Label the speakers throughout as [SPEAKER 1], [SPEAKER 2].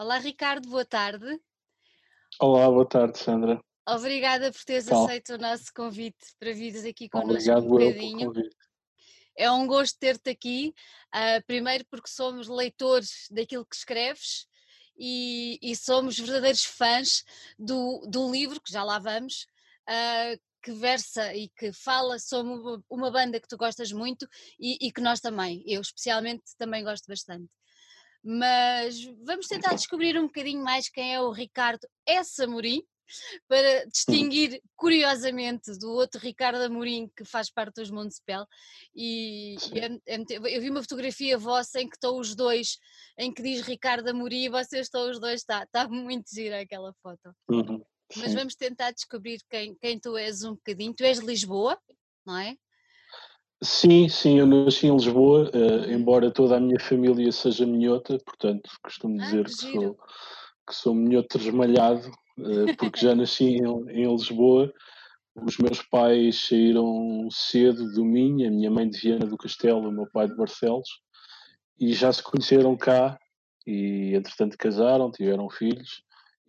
[SPEAKER 1] Olá, Ricardo, boa tarde.
[SPEAKER 2] Olá, boa tarde, Sandra.
[SPEAKER 1] Obrigada por teres
[SPEAKER 2] Tal.
[SPEAKER 1] aceito o nosso convite para vires aqui connosco
[SPEAKER 2] Obrigado
[SPEAKER 1] um bocadinho. É um gosto ter-te aqui, ah, primeiro porque somos leitores daquilo que escreves e, e somos verdadeiros fãs do, do livro, que já lá vamos, ah, que versa e que fala sobre uma, uma banda que tu gostas muito e, e que nós também, eu especialmente também gosto bastante. Mas vamos tentar descobrir um bocadinho mais quem é o Ricardo S. Amorim, para distinguir curiosamente do outro Ricardo Amorim que faz parte dos Montespel e, e é- é eu vi uma fotografia vossa em que estão os dois, em que diz Ricardo Amorim e vocês estão os dois, está tá muito gira aquela foto.
[SPEAKER 2] Uhum,
[SPEAKER 1] Mas vamos tentar descobrir quem, quem tu és um bocadinho. Tu és de Lisboa, não é?
[SPEAKER 2] Sim, sim, eu nasci em Lisboa,
[SPEAKER 1] Uhum.
[SPEAKER 2] embora toda a minha família seja minhota, portanto costumo
[SPEAKER 1] Ah,
[SPEAKER 2] dizer
[SPEAKER 1] que
[SPEAKER 2] que
[SPEAKER 1] giro.
[SPEAKER 2] sou, que sou minhoto resmalhado, eh, porque já nasci em, em Lisboa. Os meus pais saíram cedo do Minho, a minha mãe de Viana do Castelo, o meu pai de Barcelos, e já se conheceram cá, e entretanto casaram, tiveram filhos,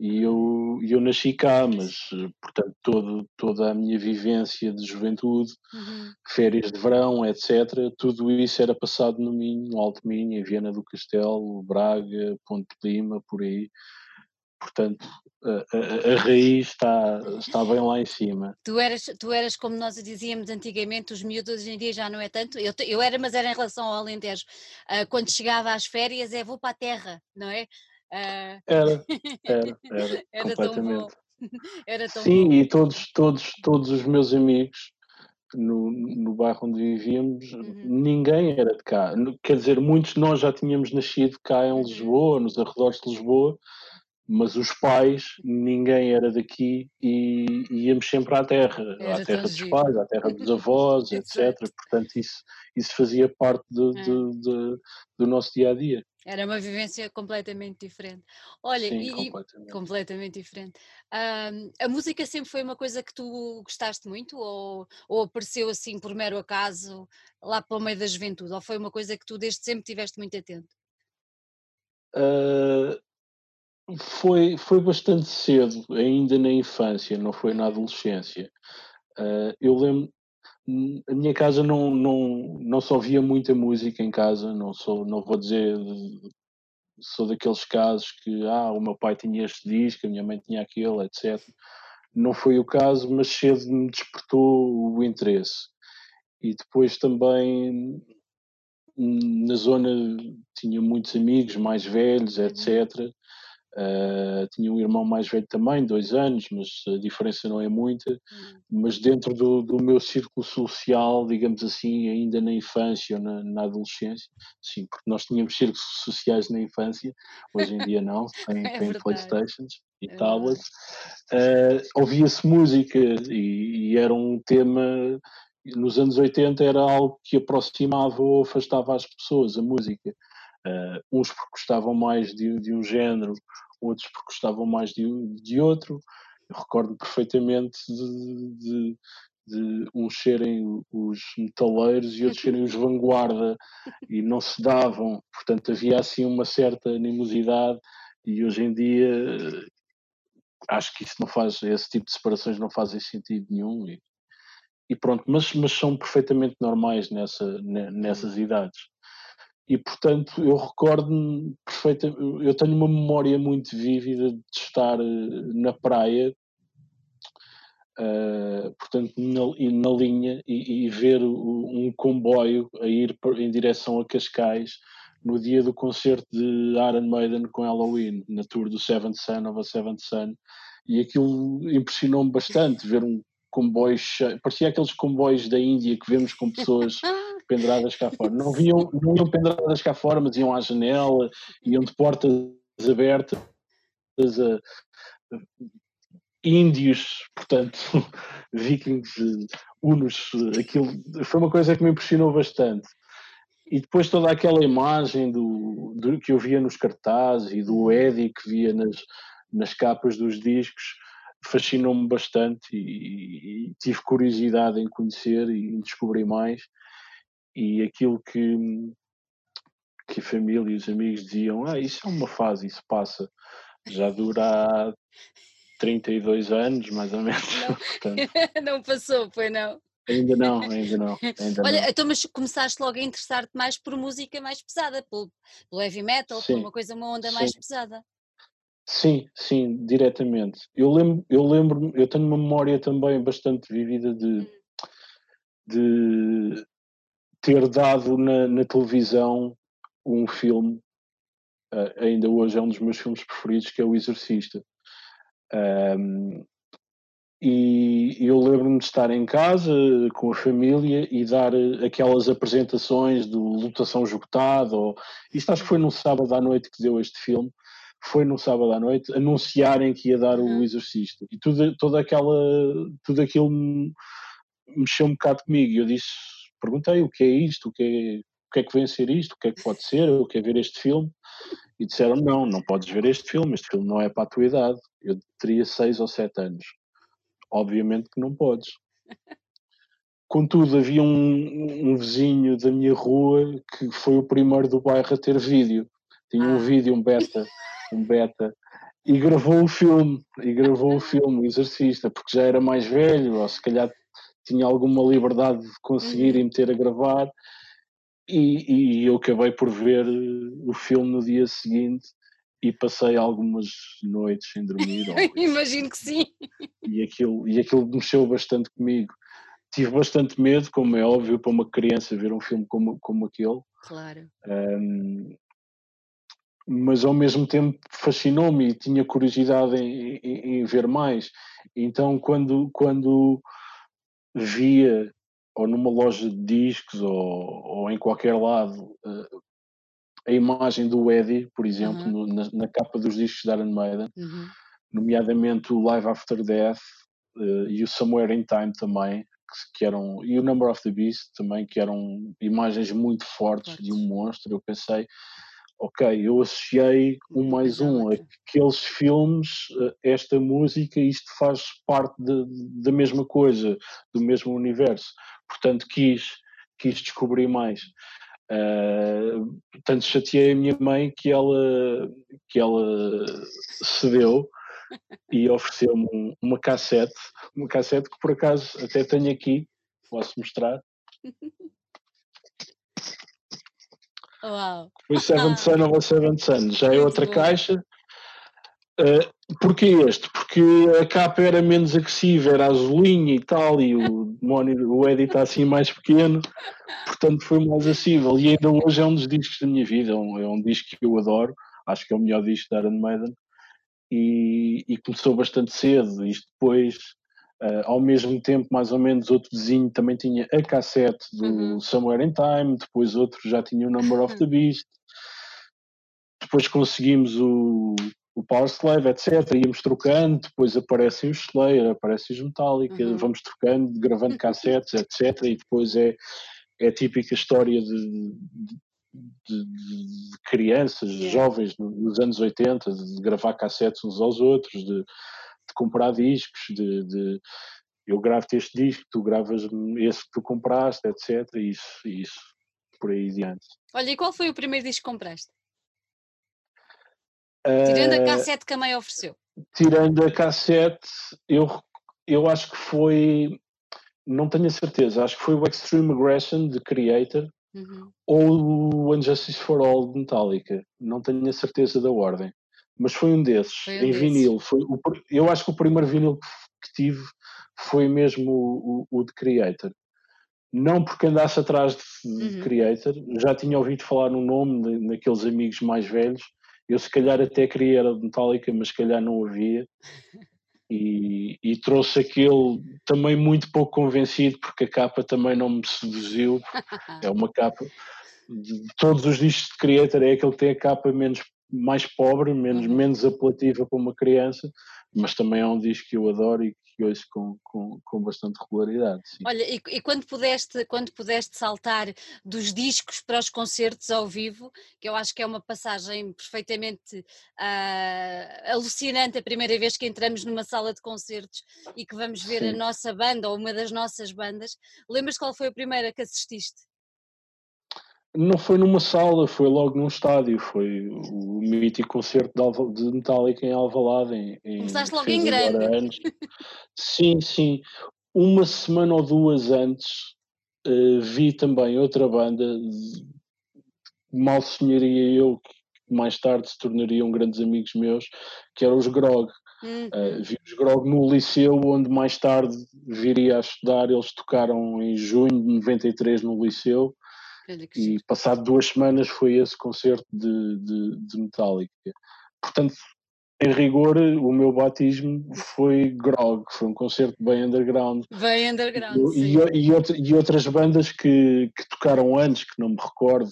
[SPEAKER 2] e eu, eu nasci cá, mas portanto todo, toda a minha vivência de juventude,
[SPEAKER 1] Uhum.
[SPEAKER 2] férias de verão, etc., tudo isso era passado no Minho, no Alto Minho, em Viana do Castelo, Braga, Ponte de Lima, por aí. Portanto, a, a- a raiz está, está bem lá em cima.
[SPEAKER 1] Tu eras, tu eras, como nós dizíamos antigamente, os miúdos hoje em dia já não é tanto. Eu, eu era, mas era em relação ao Alentejo. Ah, quando chegava às férias, é vou para a terra, não é? Ah,
[SPEAKER 2] Era, era, era,
[SPEAKER 1] era
[SPEAKER 2] completamente.
[SPEAKER 1] Era
[SPEAKER 2] Sim,
[SPEAKER 1] bom.
[SPEAKER 2] e todos, todos, todos os meus amigos no, no bairro onde vivíamos,
[SPEAKER 1] Uhum.
[SPEAKER 2] ninguém era de cá. Quer dizer, muitos de nós já tínhamos nascido cá em
[SPEAKER 1] Uhum.
[SPEAKER 2] Lisboa, nos arredores de Lisboa, mas os pais, ninguém era daqui e íamos sempre à terra,
[SPEAKER 1] Era
[SPEAKER 2] à terra dos pais, à terra dos avós, etc. Portanto, isso, isso fazia parte de-
[SPEAKER 1] É.
[SPEAKER 2] de- de- do nosso dia a dia.
[SPEAKER 1] Era uma vivência completamente diferente. Olha,
[SPEAKER 2] Sim,
[SPEAKER 1] e,
[SPEAKER 2] completamente.
[SPEAKER 1] completamente diferente. Ah, a música sempre foi uma coisa que tu gostaste muito ou, ou apareceu assim por mero acaso lá para o meio da juventude? Ou foi uma coisa que tu desde sempre tiveste muito atento?
[SPEAKER 2] Ah, foi, foi bastante cedo, ainda na infância, não foi na adolescência. Ah, eu lembro, a minha casa não, não, não só via muita música em casa, não sou, não vou dizer, sou daqueles casos que, ah, o meu pai tinha este disco, a minha mãe tinha aquele, etc. Não foi o caso, mas cedo me despertou o interesse. E depois também hum, na zona tinha muitos amigos mais velhos, etc. Uh, tinha um irmão mais velho também, dois anos, mas a diferença não é muita.
[SPEAKER 1] Uhum.
[SPEAKER 2] Mas dentro do, do meu círculo social, digamos assim, ainda na infância ou na, na adolescência, sim, porque nós tínhamos círculos sociais na infância, hoje em dia não, tem,
[SPEAKER 1] É
[SPEAKER 2] tem. Playstations e
[SPEAKER 1] É
[SPEAKER 2] tablets. Uh, Ouvia-se música e, e era um tema nos anos 80 era algo que aproximava ou afastava as pessoas, a música. Uh, uns porque gostavam mais de, de, um género, outros porque gostavam mais de, de outro. Eu recordo perfeitamente de, de, uns serem os metaleiros e outros serem os vanguarda e não se davam, portanto havia assim uma certa animosidade e hoje em dia acho que isso não faz, esse tipo de separações não fazem sentido nenhum e, e pronto, mas, mas são perfeitamente normais nessa, nessas idades e portanto eu recordo-me perfeitamente, eu tenho uma memória muito vívida de estar eh, na praia, uh, portanto na, na linha e, e, ver um comboio a ir em direção a Cascais no dia do concerto de Iron Maiden com Halloween, na tour do Seventh Son of a Seventh Son, e aquilo impressionou-me bastante, ver um comboio cheio, parecia aqueles comboios da Índia que vemos com pessoas penduradas cá fora. Não, viam, não iam penduradas cá fora, mas iam à janela, iam de portas abertas, a, índios, portanto, vikings, unos, aquilo foi uma coisa que me impressionou bastante. E depois toda aquela imagem do, do que eu via nos cartazes e do Eddie que via nas, nas capas dos discos fascinou-me bastante e, e, tive curiosidade em conhecer e em descobrir mais e aquilo que, que a família e os amigos diziam: Ah, isso é uma fase, isso passa. Já dura há 32 anos, mais ou menos.
[SPEAKER 1] Não, não passou, foi não?
[SPEAKER 2] Ainda não, ainda não. Ainda
[SPEAKER 1] Olha,
[SPEAKER 2] não.
[SPEAKER 1] então, mas começaste logo a interessar-te mais por música mais pesada, pelo, pelo heavy metal,
[SPEAKER 2] Sim,
[SPEAKER 1] por uma coisa, uma onda mais
[SPEAKER 2] sim.
[SPEAKER 1] pesada.
[SPEAKER 2] Sim, sim, diretamente. Eu lembro, eu lembro, eu tenho uma memória também bastante vívida de, de ter dado na, na televisão um filme, eh, ainda hoje é um dos meus filmes preferidos, que é O Exorcista. Ahm, e eu lembro-me de estar em casa com a família e dar eh, aquelas apresentações do Lutação Esgotada, ou isto acho que foi num sábado à noite que deu este filme, foi num sábado à noite, anunciarem que ia dar o
[SPEAKER 1] Uhum.
[SPEAKER 2] Exorcista. E tudo, toda aquela, tudo aquilo me- mexeu um bocado comigo. E eu disse, perguntei o que é isto, o que é, o que é que vem a ser isto, o que é que pode ser, eu quero ver este filme. E disseram, não, não podes ver este filme, este filme não é para a tua idade. Eu teria seis ou sete anos. Obviamente que não podes. Contudo, havia um, um vizinho da minha rua que foi o primeiro do bairro a ter vídeo. Tinha um
[SPEAKER 1] Ah.
[SPEAKER 2] vídeo, um beta, um beta, e gravou o filme, e gravou o filme, o Exorcista, porque já era mais velho, ou se calhar tinha alguma liberdade de conseguir
[SPEAKER 1] Uhum.
[SPEAKER 2] e meter a gravar, e, e eu acabei por ver eh, o filme no dia seguinte e passei algumas noites sem dormir.
[SPEAKER 1] Imagino que sim.
[SPEAKER 2] e aquilo, e aquilo mexeu bastante comigo. Tive bastante medo, como é óbvio, para uma criança ver um filme como, como aquele,
[SPEAKER 1] Claro.
[SPEAKER 2] um, mas ao mesmo tempo fascinou-me e tinha curiosidade em, em- em ver mais. Então, quando, quando via, ou numa loja de discos, ou, ou em qualquer lado, eh, a imagem do Eddie, por exemplo,
[SPEAKER 1] Aham.
[SPEAKER 2] no- na, na capa dos discos da Iron Maiden,
[SPEAKER 1] Uhum.
[SPEAKER 2] nomeadamente o Live After Death eh, e o Somewhere in Time também, que, que eram, e o Number of the Beast também, que eram imagens muito fortes de um
[SPEAKER 1] Fortes.
[SPEAKER 2] monstro. Eu pensei, ok, eu associei um mais um, aqueles filmes, eh, esta música, isto faz parte de- da mesma coisa, do mesmo universo. Portanto, quis, quis descobrir mais. Uh, chateei a minha mãe que ela, que ela cedeu e ofereceu-me um- uma cassete, uma cassete que por acaso até tenho aqui, posso mostrar.
[SPEAKER 1] Uau.
[SPEAKER 2] Foi Seventh Son of a Seventh Son, já é
[SPEAKER 1] Muito
[SPEAKER 2] outra
[SPEAKER 1] bom.
[SPEAKER 2] caixa. Uh, porquê este? Porque a capa era menos agressiva, era azulinha e tal, e o demónio, o Eddie está assim mais pequeno, portanto foi mais acessível. E ainda hoje é um dos discos da minha vida, é um, é um disco que eu adoro, acho que é o melhor disco da Iron Maiden, e, e começou bastante cedo. Isto depois, uh, ao mesmo tempo, mais ou menos, outro vizinho também tinha a cassete do
[SPEAKER 1] Uhum.
[SPEAKER 2] Somewhere in Time, depois outro já tinha o Number of the Beast, depois conseguimos o, o Power Slave, etc. Íamos trocando, depois aparecem os Slayer, aparecem os Metallica,
[SPEAKER 1] Uhum.
[SPEAKER 2] vamos trocando, gravando cassetes, etc. E depois é, é a típica história de, de, de- de crianças,
[SPEAKER 1] Yeah.
[SPEAKER 2] jovens no- nos anos 80, de gravar cassetes uns aos outros, de, de comprar discos, de, de eu gravo-te este disco, tu gravas esse que tu compraste, etc. Isso, isso, por aí adiante.
[SPEAKER 1] Olha, e qual foi o primeiro disco que compraste? Tirando a
[SPEAKER 2] Eh,
[SPEAKER 1] cassete que a mãe ofereceu.
[SPEAKER 2] tirando a cassete, eu, eu acho que foi, não tenho a certeza, acho que foi o Extreme Aggression de Creator
[SPEAKER 1] Uhum.
[SPEAKER 2] ou o Injustice for All de Metallica, não tenho a certeza da ordem, mas foi um desses,
[SPEAKER 1] Foi um
[SPEAKER 2] em
[SPEAKER 1] desses.
[SPEAKER 2] vinil. Foi o eu acho que o primeiro vinil que, tive foi mesmo o, o, o de Creator. Não porque andasse atrás de, de
[SPEAKER 1] Uhum.
[SPEAKER 2] Creator, já tinha ouvido falar no nome naqueles amigos mais velhos. Eu se calhar até queria era de Metallica, mas se calhar não havia. E, e trouxe aquele também muito pouco convencido, porque a capa também não me seduziu. É uma capa de de todos os discos de Creator, é aquele que tem a capa menos, mais pobre, menos,
[SPEAKER 1] Uhum.
[SPEAKER 2] menos apelativa para uma criança, mas também é um disco que eu adoro e que ouço com, com, com bastante regularidade. Sim.
[SPEAKER 1] Olha, e, e quando, pudeste, quando pudeste saltar dos discos para os concertos ao vivo, que eu acho que é uma passagem perfeitamente ah, alucinante a primeira vez que entramos numa sala de concertos e que vamos ver a
[SPEAKER 2] Sim.
[SPEAKER 1] nossa banda ou uma das nossas bandas, lembras qual foi a primeira que assististe?
[SPEAKER 2] Não foi numa sala, foi logo num estádio. Foi o mítico concerto de, de Metallica em Alvalade. Em, em
[SPEAKER 1] Começaste logo em grande. Anos.
[SPEAKER 2] Sim, sim. Uma semana ou duas antes uh, vi também outra banda, mal sonharia eu, que mais tarde se tornariam grandes amigos meus, que eram os Grog. Uhum. Uh, vi os Grog no Liceu, onde mais tarde viria a estudar. Eles tocaram em junho de 93 no Liceu e passado duas semanas foi esse concerto de, de, de Metallica. Portanto, em rigor, o meu batismo foi Grog, foi um concerto bem underground.
[SPEAKER 1] Bem underground,
[SPEAKER 2] e, e, e, outras bandas que, que tocaram antes, que não me recordo.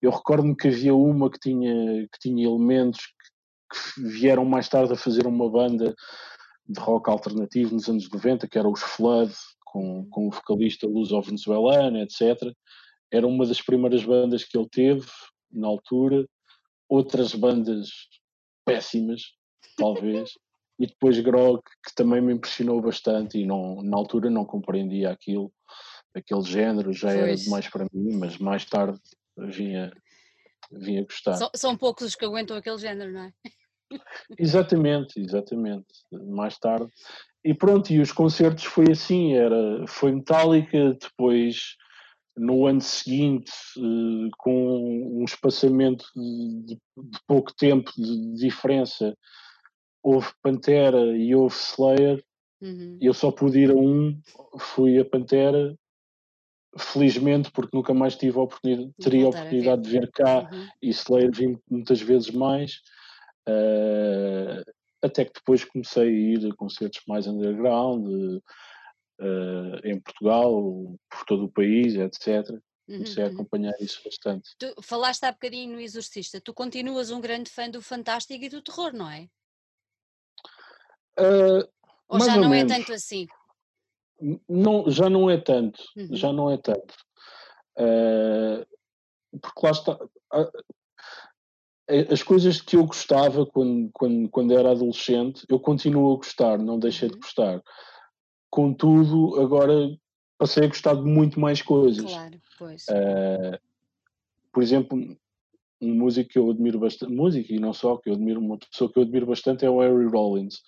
[SPEAKER 2] Eu recordo-me que havia uma que tinha, que tinha elementos que, que, vieram mais tarde a fazer uma banda de rock alternativo nos anos 90, que era os Flood, com, com o vocalista luso-venezuelano, etc era uma das primeiras bandas que ele teve na altura, outras bandas péssimas, talvez, e depois Grog, que também me impressionou bastante e não, na altura não compreendia aquilo, aquele género, já pois. era demais para mim, mas mais tarde vinha, vinha gostar.
[SPEAKER 1] São, são poucos os que aguentam aquele género, não é?
[SPEAKER 2] Exatamente, exatamente. Mais tarde. E pronto, e os concertos foi assim, era, foi Metallica, depois no ano seguinte, eh, com um espaçamento de, de pouco tempo de diferença, houve Pantera e houve Slayer. Uhum. Eu só pude ir a um, fui a Pantera, felizmente, porque nunca mais tive a oportunidade, teria a oportunidade de ver cá uhum. e Slayer vim muitas vezes mais. Uh, até que depois comecei a ir a concertos mais underground, uh, em Portugal, por todo o país, etc. Comecei uhum. a acompanhar isso bastante.
[SPEAKER 1] Tu falaste há bocadinho no Exorcista, tu continuas um grande fã do fantástico e do terror, não é?
[SPEAKER 2] Uh,
[SPEAKER 1] ou já ou não é menos. é tanto assim?
[SPEAKER 2] Não, já não é tanto, uhum. já não é tanto. Uh, porque lá está. As coisas que eu gostava quando, quando, quando era adolescente, eu continuo a gostar, não deixei uhum. de gostar. Contudo, agora passei a gostar de muito mais coisas.
[SPEAKER 1] Claro, pois.
[SPEAKER 2] Uh, por exemplo, um músico que eu admiro bastante, músico e não só, que eu admiro, uma pessoa que eu admiro bastante é o Harry Rollins.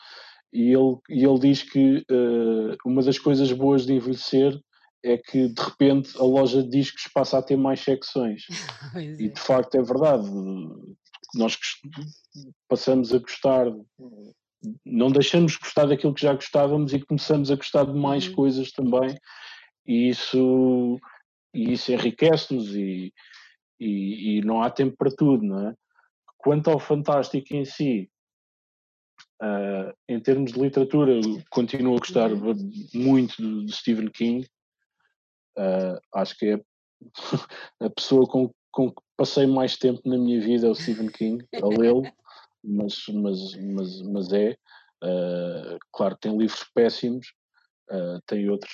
[SPEAKER 2] E ele, e ele diz que uh, uma das coisas boas de envelhecer é que de repente a loja de discos passa a ter mais secções. e de facto é verdade. Nós passamos a gostar não deixamos de gostar daquilo que já gostávamos e começamos a gostar de mais uhum. coisas também e isso, e isso enriquece-nos e, e, e, não há tempo para tudo, não é? Quanto ao fantástico em si, uh, em termos de literatura, continuo a gostar uhum. muito de, de, Stephen King. Uh, acho que é a pessoa com, com que passei mais tempo na minha vida é o Stephen King, a lê-lo. Mas, mas, mas, mas é. Uh, claro, tem livros péssimos, uh, tem outros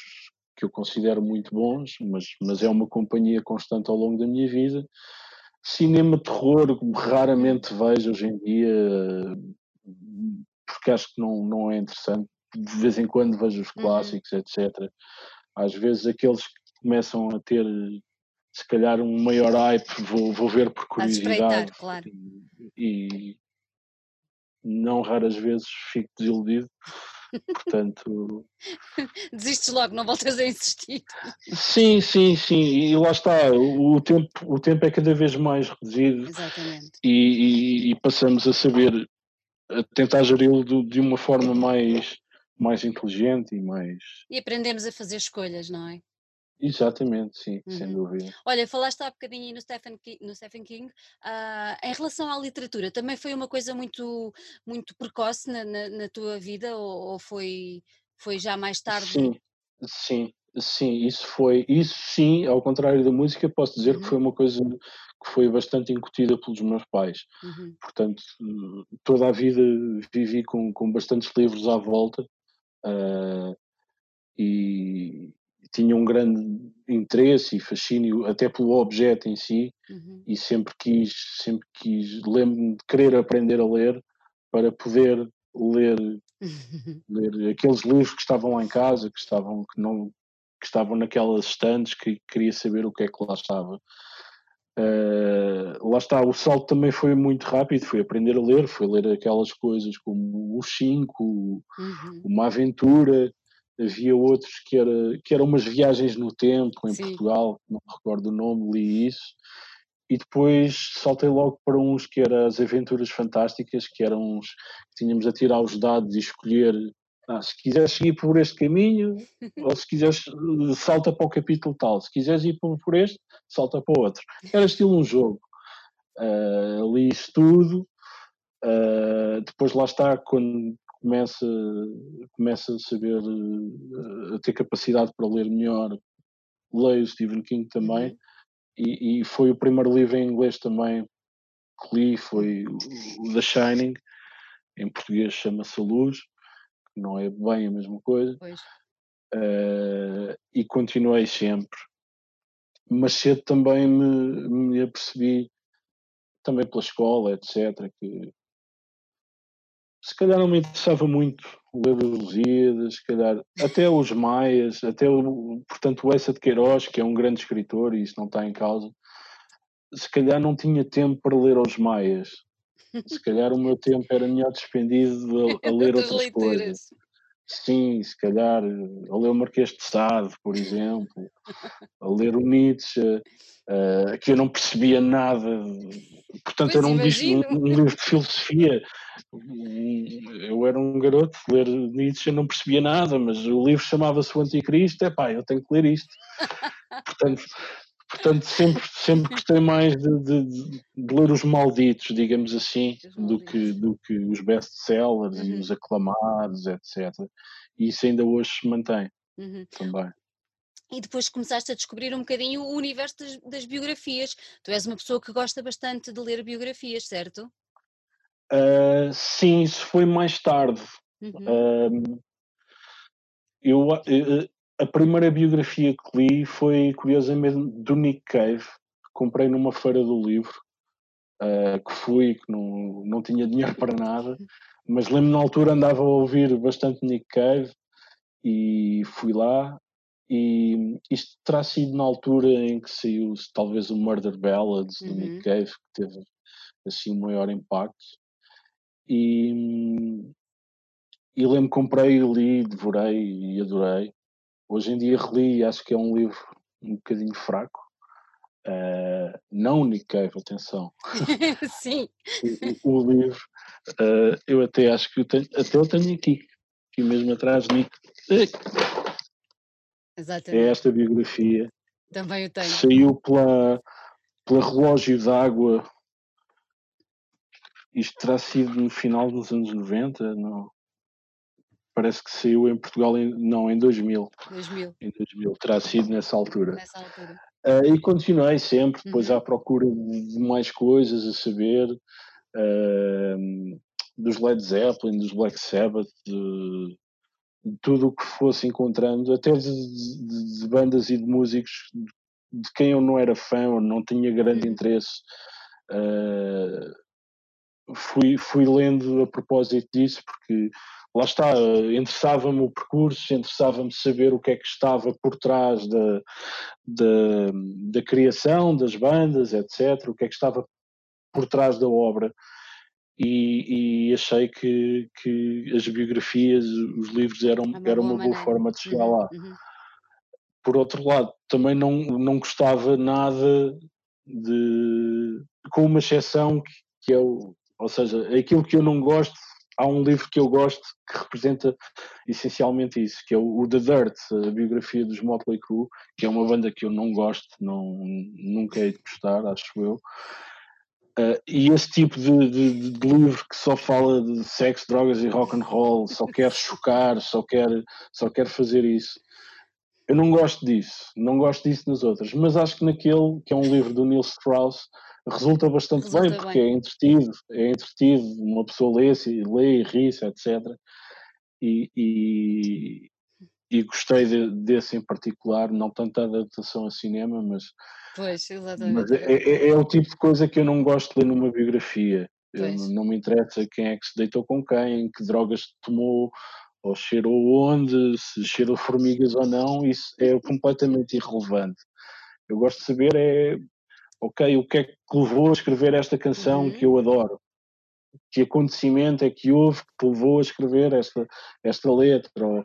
[SPEAKER 2] que eu considero muito bons, mas, mas é uma companhia constante ao longo da minha vida. Cinema terror raramente vejo hoje em dia, porque acho que não, não é interessante. De vez em quando vejo os uhum. clássicos, uhum. etc. Às vezes aqueles que começam a ter se calhar um maior hype, vou, vou ver por curiosidade.
[SPEAKER 1] Claro.
[SPEAKER 2] E, não raras vezes fico desiludido. Portanto.
[SPEAKER 1] Desistes logo, não voltas a insistir.
[SPEAKER 2] Sim, sim, sim. E lá está, o tempo, o tempo é cada vez mais reduzido.
[SPEAKER 1] Exatamente.
[SPEAKER 2] E, e, e passamos a saber, a tentar geri-lo de uma forma mais, mais inteligente e mais.
[SPEAKER 1] E aprendemos a fazer escolhas, não é?
[SPEAKER 2] Exatamente, sim, sem uhum. dúvida.
[SPEAKER 1] Olha, falaste há bocadinho no Stephen King, no Stephen King ah, em relação à literatura, também foi uma coisa muito, muito precoce na, na, na tua vida ou, ou foi, foi já mais tarde?
[SPEAKER 2] Sim, sim, sim, isso foi, isso sim, ao contrário da música, posso dizer que uhum. foi uma coisa que foi bastante incutida pelos meus pais.
[SPEAKER 1] Uhum.
[SPEAKER 2] Portanto, toda a vida vivi com, com bastantes livros à volta. ah, e, tinha um grande interesse e fascínio até pelo objeto em si
[SPEAKER 1] uhum.
[SPEAKER 2] e sempre quis, sempre quis, lembro-me de querer aprender a ler para poder ler, ler aqueles livros que estavam lá em casa, que estavam, que não, que estavam naquelas estantes, que queria saber o que é que lá estava. Uh, lá está, o salto também foi muito rápido, foi aprender a ler, foi ler aquelas coisas como os cinco, uhum. uma aventura, havia outros que era que eram umas viagens no tempo em Sim. Portugal, não me recordo o nome, li isso, e depois saltei logo para uns que eram as aventuras fantásticas, que eram uns que tínhamos a tirar os dados e escolher ah, se quiseres seguir por este caminho, ou se quiseres, salta para o capítulo tal. Se quiseres ir por, por este, salta para o outro. Era estilo um jogo. Uh, li isso tudo. Uh, depois lá está, quando começa, começa a saber, uh, a ter capacidade para ler melhor, leio Stephen King também. Uhum. E, e, foi o primeiro livro em inglês também que li, foi o The Shining. Em português chama-se A Luz não é bem a mesma coisa. Uh, e continuei sempre. Mas cedo também me, me apercebi, também pela escola, etc., que se calhar não me interessava muito ler os Lusíadas, se calhar até os Maias, até o, portanto, o Essa de Queiroz, que é um grande escritor e isso não está em causa, se calhar não tinha tempo para ler aos Maias se calhar o meu tempo era melhor despendido a, a ler outras leituras. coisas. Sim, se calhar a ler o Marquês de Sade, por exemplo, a ler o Nietzsche, uh, que eu não percebia nada. Portanto, pois era um, um, um, livro de filosofia. Eu era um garoto, ler Nietzsche não percebia nada, mas o livro chamava-se O Anticristo, é pá, eu tenho que ler isto. Portanto, Portanto, sempre, sempre gostei mais de, de, de, ler os malditos, digamos assim, do que, do que os best-sellers uhum. e os aclamados, etc. E isso ainda hoje se mantém uhum. também.
[SPEAKER 1] E depois começaste a descobrir um bocadinho o universo das, das, biografias. Tu és uma pessoa que gosta bastante de ler biografias, certo?
[SPEAKER 2] Uh, sim, isso foi mais tarde. Uhum. Uh, eu, uh, a primeira biografia que li foi, curiosamente, do Nick Cave, que comprei numa feira do livro, uh, que fui, que não, não tinha dinheiro para nada, mas lembro na altura andava a ouvir bastante Nick Cave e fui lá. E isto terá sido na altura em que saiu talvez o Murder Ballads uhum. do Nick uhum. Cave, que teve assim um maior impacto. E, e lembro comprei, li, devorei e adorei. Hoje em dia reli e acho que é um livro um bocadinho fraco. Uh, não Nick Cave, atenção.
[SPEAKER 1] Sim.
[SPEAKER 2] o, o, livro, uh, eu até acho que eu tenho, até eu tenho aqui, aqui mesmo atrás de Nick. Exatamente. É esta biografia.
[SPEAKER 1] Também eu tenho.
[SPEAKER 2] Saiu pela, pela Relógio d'Água. Isto terá sido no final dos anos 90, não? Parece que saiu em Portugal em, não, em 2000.
[SPEAKER 1] 2000.
[SPEAKER 2] Em 2000, terá sido nessa altura.
[SPEAKER 1] Nessa altura.
[SPEAKER 2] Uh, e continuei sempre, depois uhum. à procura de mais coisas a saber, uh, dos Led Zeppelin, dos Black Sabbath, de, de tudo o que fosse encontrando, até de, de, de, bandas e de músicos de quem eu não era fã ou não tinha grande uhum. interesse. Uh, fui, fui lendo a propósito disso, porque lá está, interessava-me o percurso, interessava-me saber o que é que estava por trás da, da, da, criação das bandas, etc., o que é que estava por trás da obra. E, e achei que, que as biografias, os livros eram, é eram uma boa forma de chegar uhum, lá. Uhum. Por outro lado, também não, não gostava nada de. com uma exceção que, que é o. Ou seja, aquilo que eu não gosto há um livro que eu gosto que representa essencialmente isso, que é o, The Dirt, a biografia dos Motley Crue, que é uma banda que eu não gosto, não, nunca hei de gostar, acho eu. Uh, e esse tipo de, de, de, livro que só fala de sexo, drogas e rock and roll, só quer chocar, só quer, só quer fazer isso. Eu não gosto disso, não gosto disso nas outras, mas acho que naquele, que é um livro do Neil Strauss, resulta bastante resulta bem, porque bem. é entretido, é entretido, uma pessoa lê, lê e ri-se, etc. E, e, e gostei de, desse em particular, não tanto a adaptação a cinema, mas,
[SPEAKER 1] pois,
[SPEAKER 2] mas é, é, é, o tipo de coisa que eu não gosto de ler numa biografia. Eu, não me interessa quem é que se deitou com quem, que drogas tomou, ou cheirou onde, se cheirou formigas ou não, isso é completamente irrelevante. Eu gosto de saber é ok, o que é que levou a escrever esta canção uhum. que eu adoro? Que acontecimento é que houve que te levou a escrever esta, esta letra? Ou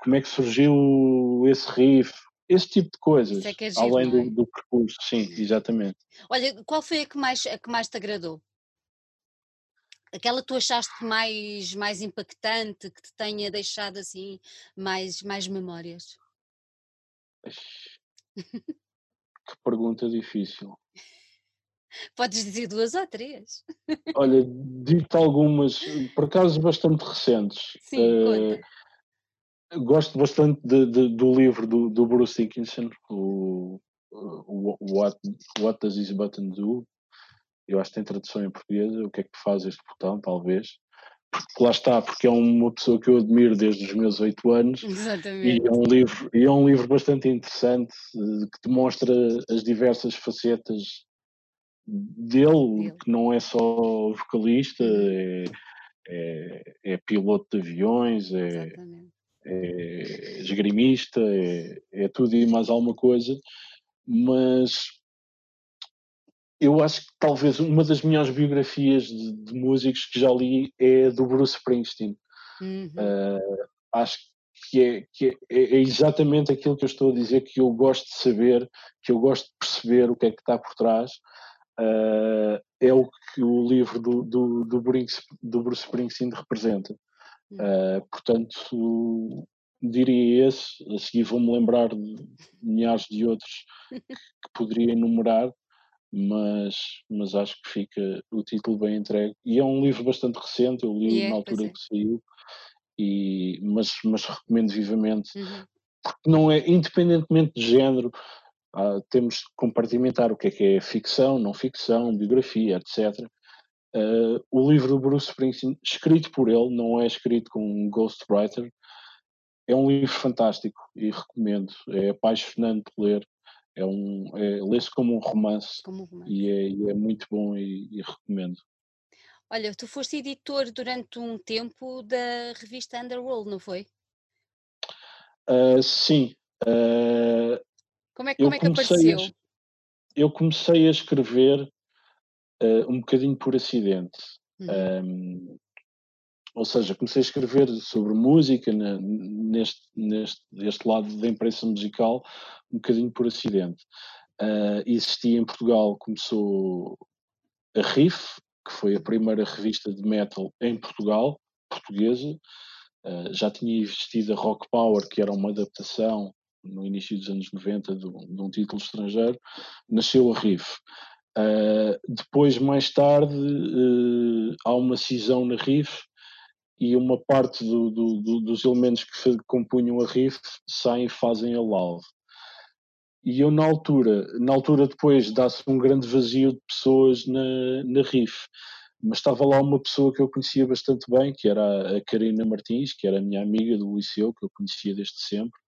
[SPEAKER 2] como é que surgiu esse riff? Esse tipo de coisas, é é giro, além do, é? do, percurso, sim, exatamente.
[SPEAKER 1] Olha, qual foi a que mais, a que mais te agradou? Aquela que tu achaste mais, mais impactante, que te tenha deixado assim mais, mais memórias?
[SPEAKER 2] Que pergunta difícil.
[SPEAKER 1] Podes dizer duas ou três.
[SPEAKER 2] Olha, dito algumas, por acaso bastante recentes.
[SPEAKER 1] Sim, uh,
[SPEAKER 2] Gosto bastante de, de, do livro do, do Bruce Dickinson, o, What, What Does This Button Do? Eu acho que tem tradução em português, o que é que faz este botão, talvez. Porque lá está, porque é uma pessoa que eu admiro desde os meus oito anos.
[SPEAKER 1] Exatamente.
[SPEAKER 2] E é um livro, e é um livro bastante interessante eh, que demonstra as diversas facetas dele, que não é só vocalista, uhum. é, é, é piloto de aviões, é, é esgrimista, é, é tudo e mais alguma coisa, mas eu acho que talvez uma das melhores biografias de, de músicos que já li é do Bruce Springsteen. Uhum. Uh, acho que, é, que é, é, exatamente aquilo que eu estou a dizer, que eu gosto de saber, que eu gosto de perceber o que é que está por trás. Uh, é o que o livro do, do, do, Bruce, do Bruce Springsteen representa. Uh, portanto, diria esse, a seguir vou-me lembrar de milhares de outros que, que poderia enumerar, mas, mas acho que fica o título bem entregue. E é um livro bastante recente, eu li yeah, na altura é. que saiu, e, mas, mas recomendo vivamente, uhum. porque não é, independentemente de género, ah, temos que compartimentar o que é que é ficção, não ficção, biografia, etc. Uh, ah, o livro do Bruce Springsteen, escrito por ele, não é escrito com um ghostwriter, é um livro fantástico e recomendo. É apaixonante ler. É um, é, lê-se como um romance,
[SPEAKER 1] como um romance.
[SPEAKER 2] E, é, e, é, muito bom e, e, recomendo.
[SPEAKER 1] Olha, tu foste editor durante um tempo da revista Underworld, não foi?
[SPEAKER 2] Uh, sim. Uh,
[SPEAKER 1] como é, como é que apareceu? A,
[SPEAKER 2] eu comecei a escrever uh, um bocadinho por acidente. Uhum. Um, ou seja, comecei a escrever sobre música na, neste, neste, neste lado da imprensa musical um bocadinho por acidente. Uh, existia em Portugal, começou a Riff, que foi a primeira revista de metal em Portugal, portuguesa. Uh, já tinha existido a Rock Power, que era uma adaptação no início dos anos 90 de um, de um título estrangeiro. Nasceu a Riff. Uh, depois, mais tarde, há uma cisão na Riff e uma parte do, do, do, dos elementos que compunham a riff saem e fazem a loud. E eu na altura, na altura depois dá-se um grande vazio de pessoas na, na riff, mas estava lá uma pessoa que eu conhecia bastante bem, que era a Karina Martins, que era a minha amiga do liceu, que eu conhecia desde sempre,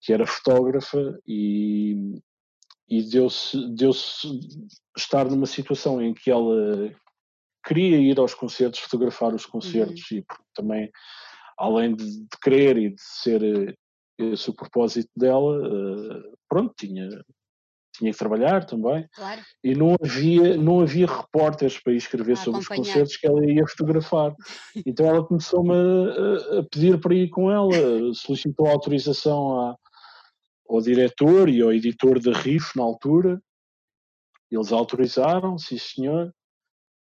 [SPEAKER 2] que era fotógrafa e, e deu-se deu estar numa situação em que ela queria ir aos concertos, fotografar os concertos uhum. e também, além de, de, querer e de ser eh, esse o propósito dela, uh, pronto, tinha, tinha que trabalhar também.
[SPEAKER 1] Claro.
[SPEAKER 2] E não havia, não havia repórteres para escrever sobre os concertos que ela ia fotografar. Então ela começou-me a, a, pedir para ir com ela, solicitou autorização à, ao diretor e ao editor da RIF na altura. Eles autorizaram, sim senhor.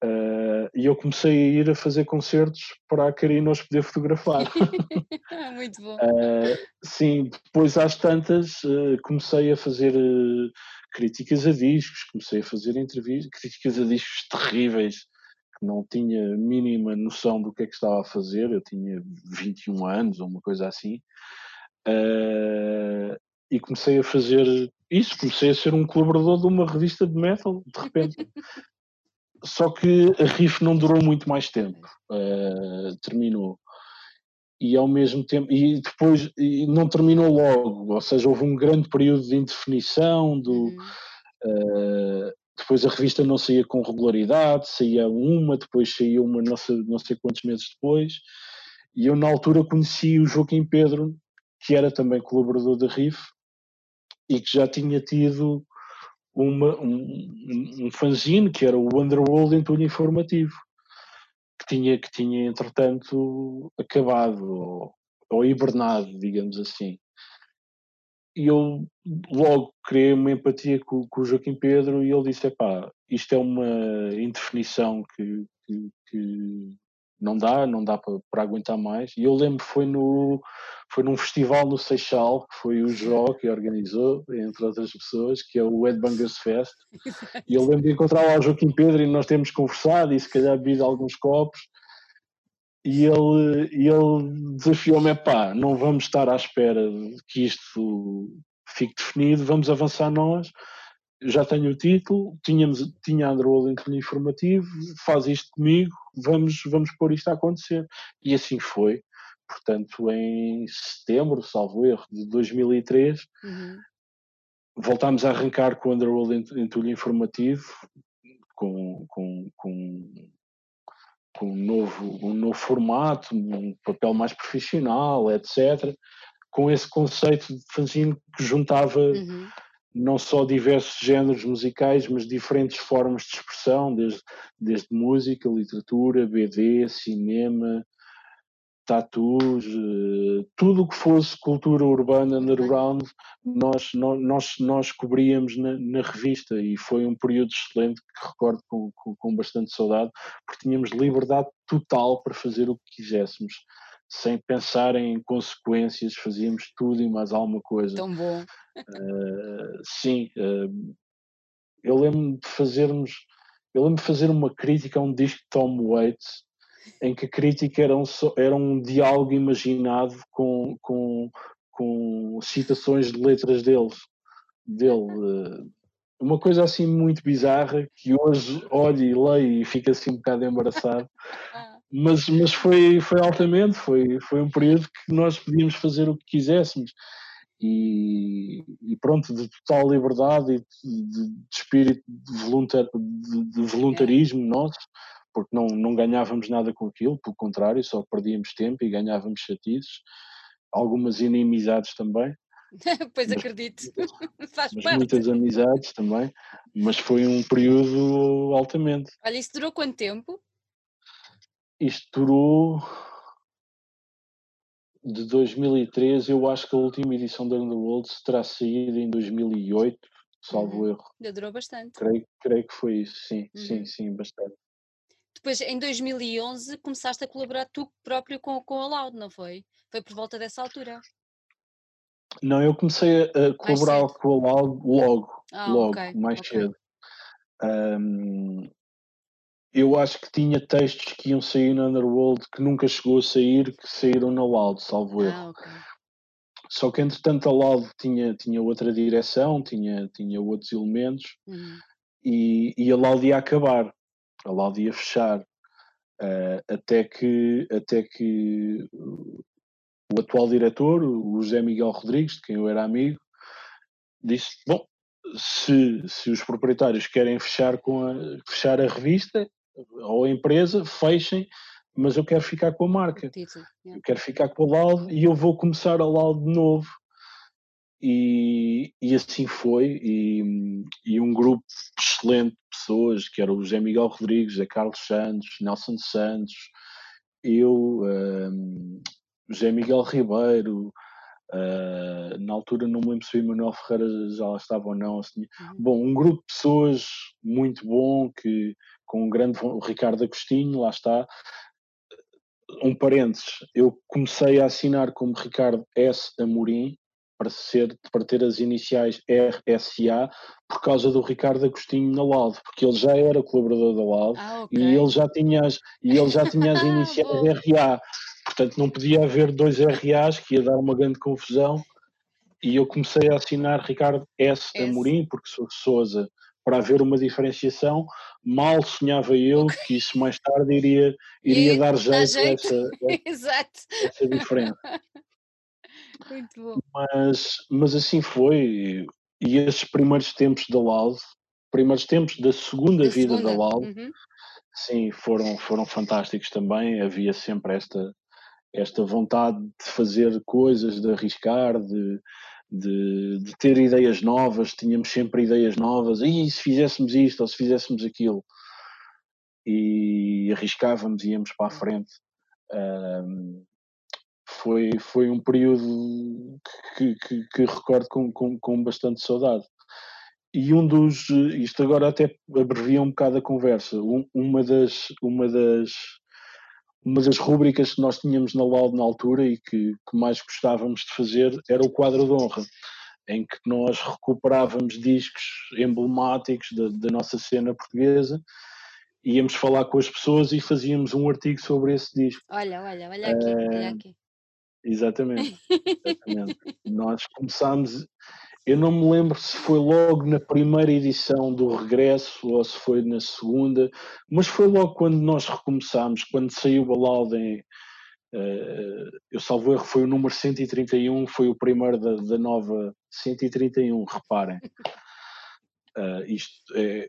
[SPEAKER 2] Uh, e eu comecei a ir a fazer concertos para a Karina os poder fotografar.
[SPEAKER 1] Muito bom.
[SPEAKER 2] Uh, sim, depois às tantas uh, comecei a fazer críticas a discos, comecei a fazer entrevistas, críticas a discos terríveis, que não tinha mínima noção do que é que estava a fazer, eu tinha 21 anos ou uma coisa assim. e comecei a fazer isso, comecei a ser um colaborador de uma revista de metal, de repente. Só que a riff não durou muito mais tempo, uh, terminou. E ao mesmo tempo, e depois e não terminou logo, ou seja, houve um grande período de indefinição, do, uhum. uh, depois a revista não saía com regularidade, saía uma, depois saía uma não sei, não sei quantos meses depois, e eu na altura conheci o Joaquim Pedro, que era também colaborador da RIF, e que já tinha tido uma, um, um fanzine que era o Underworld Entulho Informativo, que tinha, que tinha entretanto acabado ou, ou hibernado, digamos assim. E eu logo criei uma empatia com, com o Joaquim Pedro e ele disse: pá, isto é uma indefinição que, que, que não dá, não dá para, para aguentar mais. E eu lembro que foi, no, foi num festival no Seixal, que foi o Jó que organizou, entre outras pessoas, que é o Ed Bangers Fest. E eu lembro de encontrar lá o Joaquim Pedro e nós temos conversado e se calhar bebido alguns copos. E ele, ele desafiou-me: pá, não vamos estar à espera que isto fique definido, vamos avançar nós já tenho o título, tínhamos, tinha Underworld em informativo, faz isto comigo, vamos, vamos pôr isto a acontecer. E assim foi. Portanto, em setembro, salvo erro, de 2003, uhum. voltámos a arrancar com o Underworld Entulho Informativo, com, com, com, com um, novo, um novo formato, um papel mais profissional, etc. Com esse conceito de fanzine que juntava uhum não só diversos géneros musicais, mas diferentes formas de expressão, desde, desde música, literatura, BD, cinema, tatus, uh, tudo o que fosse cultura urbana underground, nós, nós, nós cobríamos na, na, revista e foi um período excelente que recordo com, com, com, bastante saudade, porque tínhamos liberdade total para fazer o que quiséssemos. Sem pensar em consequências, fazíamos tudo e mais alguma coisa.
[SPEAKER 1] Tão bom.
[SPEAKER 2] Uh, sim, uh, eu lembro de fazermos, eu lembro de fazer uma crítica a um disco de Tom Waits, em que a crítica era um, era um diálogo imaginado com, com, com citações de letras deles, dele. Uh, uma coisa assim muito bizarra que hoje olho e leio e fico assim um bocado embaraçado. Mas, mas foi, foi altamente, foi, foi um período que nós podíamos fazer o que quiséssemos e, e, pronto, de total liberdade e de, de, de espírito de, voluntar, de, voluntarismo é. nosso, porque não, não ganhávamos nada com aquilo, pelo contrário, só perdíamos tempo e ganhávamos chatices, algumas inimizades também.
[SPEAKER 1] pois mas, acredito, faz
[SPEAKER 2] mas
[SPEAKER 1] parte.
[SPEAKER 2] Muitas amizades também, mas foi um período altamente.
[SPEAKER 1] Olha, isso durou quanto tempo?
[SPEAKER 2] Isto durou de 2013, eu acho que a última edição da Underworld terá saído em 2008, salvo uhum. erro.
[SPEAKER 1] Já durou bastante.
[SPEAKER 2] Creio, creio que foi isso, sim, uhum. sim, sim, bastante.
[SPEAKER 1] Depois, em 2011, começaste a colaborar tu próprio com, com a Loud, não foi? Foi por volta dessa altura?
[SPEAKER 2] Não, eu comecei a, colaborar com a Loud logo, ah, logo, okay. mais okay. cedo. Um, eu acho que tinha textos que iam sair na Underworld que nunca chegou a sair, que saíram na Loud, salvo erro. Ah, okay. Só que entretanto a Loud tinha, tinha outra direção, tinha, tinha outros elementos uhum. e, e a Loud ia acabar, a Loud ia fechar. Uh, até que, até que o atual diretor, o José Miguel Rodrigues, de quem eu era amigo, disse: Bom, se, se os proprietários querem fechar, com a, fechar a revista, ou a empresa, fechem, mas eu quero ficar com a marca. Eu quero ficar com a Loud e eu vou começar a Loud de novo. E, e assim foi. E, e, um grupo excelente de pessoas, que era o José Miguel Rodrigues, José Carlos Santos, Nelson Santos, eu, um, José Miguel Ribeiro, Uh, na altura não me lembro se o Emanuel Ferreira já lá estava ou não. Assim. Uhum. Bom, um grupo de pessoas muito bom, que, com um grande. O Ricardo Agostinho, lá está. Um parênteses, eu comecei a assinar como Ricardo S. Amorim para, ser, para ter as iniciais RSA por causa do Ricardo Agostinho na LAUD, porque ele já era colaborador da LAUD ah, okay. e ele já tinha as, e ele já tinha as iniciais RA. Portanto, não podia haver dois RAs, que ia dar uma grande confusão. E eu comecei a assinar Ricardo S. S. Amorim, porque sou de Souza, para haver uma diferenciação. Mal sonhava eu okay. que isso mais tarde iria, iria dar jeito, jeito. A, essa, essa diferença.
[SPEAKER 1] Muito bom.
[SPEAKER 2] Mas, mas assim foi. E esses primeiros tempos da Loud, primeiros tempos da segunda da vida segunda. da Loud, uhum. sim, foram, foram fantásticos também. Havia sempre esta, esta vontade de fazer coisas, de arriscar, de, de, de, ter ideias novas, tínhamos sempre ideias novas, e se fizéssemos isto ou se fizéssemos aquilo, e arriscávamos e íamos para a frente. Um, foi, foi um período que, que, que recordo com, com, com bastante saudade. E um dos, isto agora até abrevia um bocado a conversa, um, uma das, uma das, uma das rúbricas que nós tínhamos na LOL na altura e que, que mais gostávamos de fazer era o quadro de honra, em que nós recuperávamos discos emblemáticos da, da nossa cena portuguesa íamos falar com as pessoas e fazíamos um artigo sobre esse disco.
[SPEAKER 1] Olha, olha, olha aqui, uh, olha aqui.
[SPEAKER 2] Exatamente, exatamente. Nós começámos, eu não me lembro se foi logo na primeira edição do regresso ou se foi na segunda, mas foi logo quando nós recomeçámos, quando saiu o Balauden, uh, eu salvo erro, foi o número 131, foi o primeiro da, da nova 131, reparem. Uh, isto é,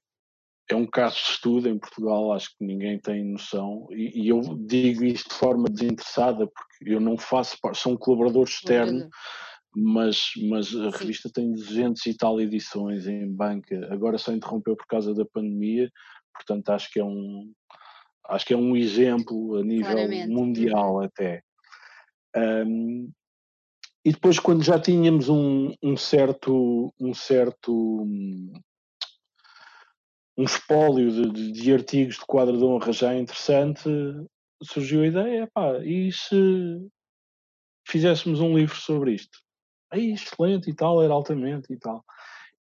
[SPEAKER 2] é um caso de estudo em Portugal, acho que ninguém tem noção, e, e eu digo isto de forma desinteressada, porque eu não faço parte, sou um colaborador externo, mas, mas a Sim. revista tem 200 e tal edições em banca, agora só interrompeu por causa da pandemia, portanto acho que é um acho que é um exemplo a nível Claramente. mundial uhum. até. Um, e depois quando já tínhamos um, um certo um certo um espólio de, de, de, artigos de quadro de honra já interessante, surgiu a ideia, pá, e se fizéssemos um livro sobre isto? Aí excelente e tal, era altamente e tal.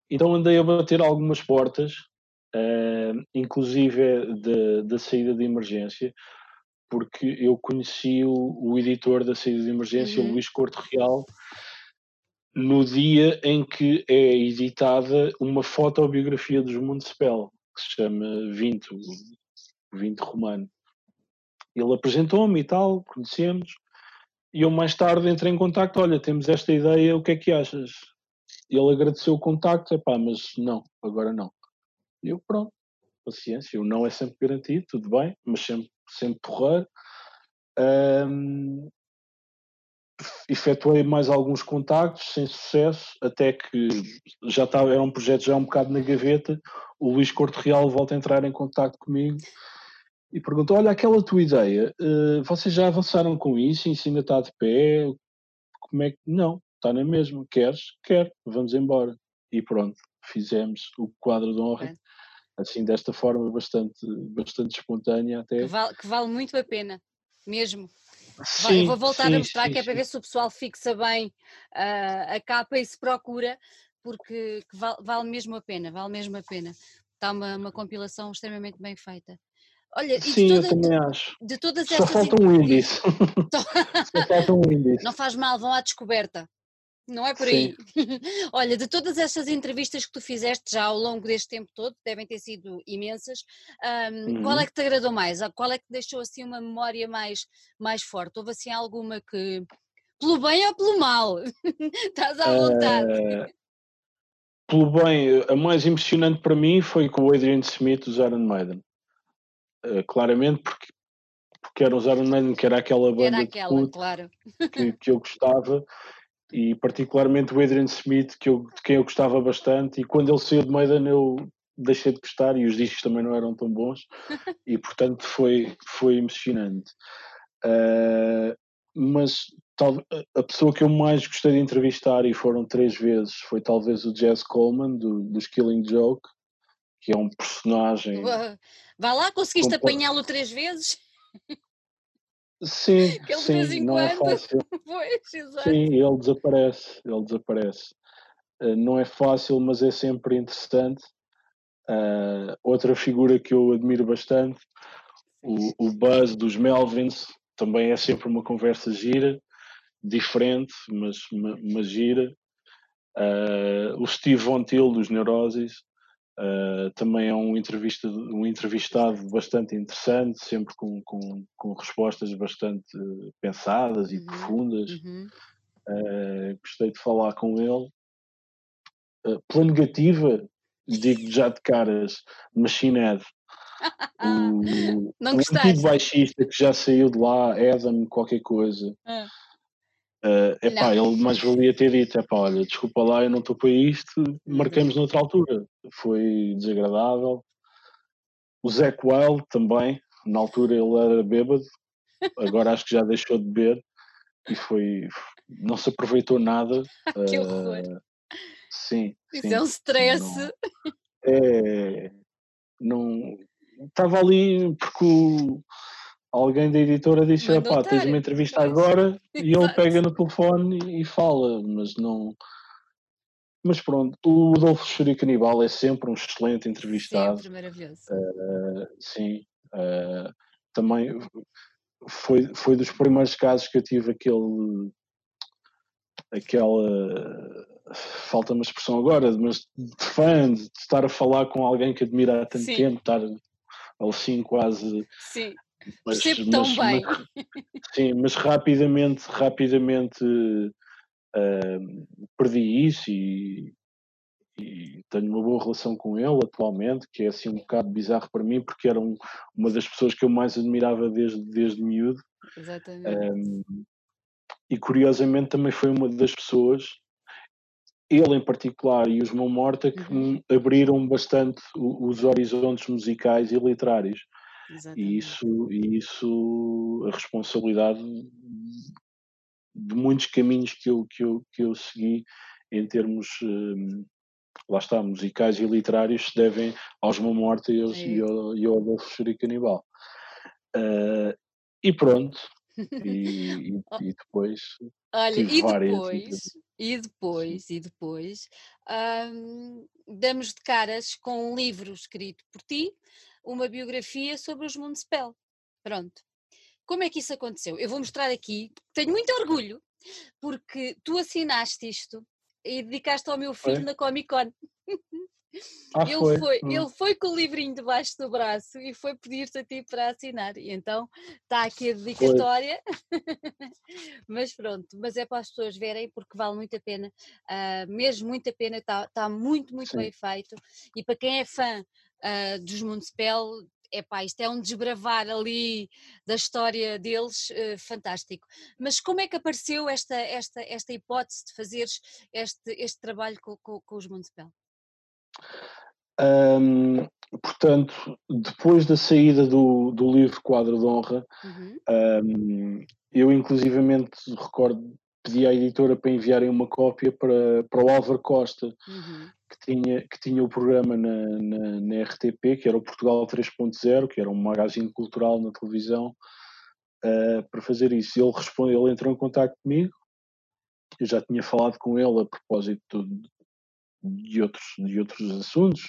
[SPEAKER 2] Então andei a bater algumas portas, uh, inclusive da saída de emergência, porque eu conheci o, o editor da saída de emergência, uhum. Luís Corte Real, no dia em que é editada uma fotobiografia dos Municipal, que se chama Vinto, Vinto Romano. Ele apresentou-me e tal, conhecemos, e eu mais tarde entrei em contacto, olha, temos esta ideia, o que é que achas? Ele agradeceu o contacto, pá, mas não, agora não. E eu, pronto, paciência, o não é sempre garantido, tudo bem, mas sempre, sempre porrer. Um, efetuei mais alguns contactos sem sucesso, até que já estava, era um projeto já um bocado na gaveta, o Luís Corte Real volta a entrar em contacto comigo e perguntou: Olha, aquela tua ideia, uh, vocês já avançaram com isso? Isso ainda está de pé? Como é que. Não, está na mesma. Queres? Quero, vamos embora. E pronto, fizemos o quadro de honra. É. Assim, desta forma, bastante, bastante espontânea até.
[SPEAKER 1] Que vale, que vale muito a pena, mesmo. Sim, eu vou voltar sim, a mostrar sim, que é para ver se o pessoal fixa bem uh, a capa e se procura, porque vale, vale, mesmo a pena, vale mesmo a pena. Está uma, uma compilação extremamente bem feita.
[SPEAKER 2] Olha, Sim, toda, eu também acho.
[SPEAKER 1] De todas
[SPEAKER 2] Só falta um índice. Só falta um índice.
[SPEAKER 1] Não faz mal, vão à descoberta. Não é por aí. Olha, de todas estas entrevistas que tu fizeste já ao longo deste tempo todo, devem ter sido imensas, um, uhum. qual é que te agradou mais? Qual é que deixou assim uma memória mais, mais forte? Houve assim alguma que, pelo bem ou pelo mal? Estás à vontade. Uh,
[SPEAKER 2] pelo bem, a mais impressionante para mim foi com o Adrian Smith dos Iron Maiden. Eh, claramente porque, porque era os Iron Maiden, que era aquela banda era aquela, claro. que, que eu gostava e particularmente o Adrian Smith que eu, de quem eu gostava bastante e quando ele saiu de Maiden eu deixei de gostar e os discos também não eram tão bons e portanto foi, foi emocionante uh, mas tal, a pessoa que eu mais gostei de entrevistar e foram três vezes foi talvez o Jazz Coleman do, dos Killing Joke que é um personagem.
[SPEAKER 1] Vá lá, conseguiste apanhá-lo três vezes?
[SPEAKER 2] Sim, sim, não é fácil. pois. Sim, ele desaparece, ele desaparece. Uh, não é fácil, mas é sempre interessante. Uh, outra figura que eu admiro bastante, o, o Buzz dos Melvins, também é sempre uma conversa gira, diferente, mas, mas gira. Uh, o Steve Von Till dos Neurosis, Uh, também é um, entrevista, um entrevistado bastante interessante, sempre com, com, com respostas bastante pensadas e uhum, profundas. Uhum. Uh, gostei de falar com ele. Uh, pela negativa, digo já de caras, Machine Head. o,
[SPEAKER 1] Não
[SPEAKER 2] o antigo baixista que já saiu de lá, Adam, qualquer coisa. Uh, epá, ele mais valia ter dito, epá, olha, desculpa lá, eu não estou para isto, marcamos noutra altura. Foi desagradável. O Zac Wild também, na altura ele era bêbado, agora acho que já deixou de beber e foi, não se aproveitou nada.
[SPEAKER 1] que horror. Uh,
[SPEAKER 2] sim.
[SPEAKER 1] Isso sim, é um stress.
[SPEAKER 2] Não, é, não, estava ali porque o, alguém da editora disse: pá, tens uma entrevista agora e ele pega no telefone e, fala, mas não. Mas pronto, o Adolfo Churi Canibal é sempre um excelente entrevistado.
[SPEAKER 1] Sempre maravilhoso.
[SPEAKER 2] Uh, sim. Uh, também foi, foi dos primeiros casos que eu tive aquele. aquela. falta uma expressão agora, mas de fã, de estar a falar com alguém que admira há tanto sim. tempo, estar assim quase.
[SPEAKER 1] Sim mas, Percebo tão mas, bem.
[SPEAKER 2] Mas, sim, mas rapidamente, rapidamente uh, perdi isso e, e, tenho uma boa relação com ele atualmente, que é assim um bocado bizarro para mim, porque era um, uma das pessoas que eu mais admirava desde, desde miúdo.
[SPEAKER 1] Exatamente. Um,
[SPEAKER 2] e curiosamente também foi uma das pessoas, ele em particular e os Mão Morta, que uhum. abriram bastante os horizontes musicais e literários. E isso, isso, a responsabilidade de muitos caminhos que eu, que eu, que eu segui em termos, um, lá está, musicais e literários, se devem aos Mão Morta e, aos, é. e, ao, e ao Adolfo Xeri Canibal. Uh, e pronto, e, e, e, depois.
[SPEAKER 1] Olha, e depois, e depois, e depois, hum, damos de caras com um livro escrito por ti, uma biografia sobre os Municipal. Pronto. Como é que isso aconteceu? Eu vou mostrar aqui, tenho muito orgulho, porque tu assinaste isto e dedicaste ao meu filho na Comic Con.
[SPEAKER 2] Ah,
[SPEAKER 1] ele,
[SPEAKER 2] foi.
[SPEAKER 1] Foi, hum. ele foi com o livrinho debaixo do braço e foi pedir-te a ti para assinar. E então está aqui a dedicatória. mas pronto, mas é para as pessoas verem porque vale muito a pena, uh, mesmo muito a pena, está, está muito, muito Sim. bem feito. E para quem é fã uh, dos Municipal, epá, isto é um desbravar ali da história deles uh, fantástico. Mas como é que apareceu esta, esta, esta hipótese de fazeres este, este trabalho com, com, com os Municipal?
[SPEAKER 2] Um, portanto, depois da saída do, do livro Quadro de Honra, uhum. um, eu inclusivamente recordo, pedi à editora para enviarem uma cópia para, para o Álvaro Costa, uhum que tinha, que tinha o programa na, na, na RTP, que era o Portugal 3.0, que era um magazine cultural na televisão, uh, para fazer isso. Ele, responde, ele entrou em contato comigo, eu já tinha falado com ele a propósito de, de outros, de outros assuntos,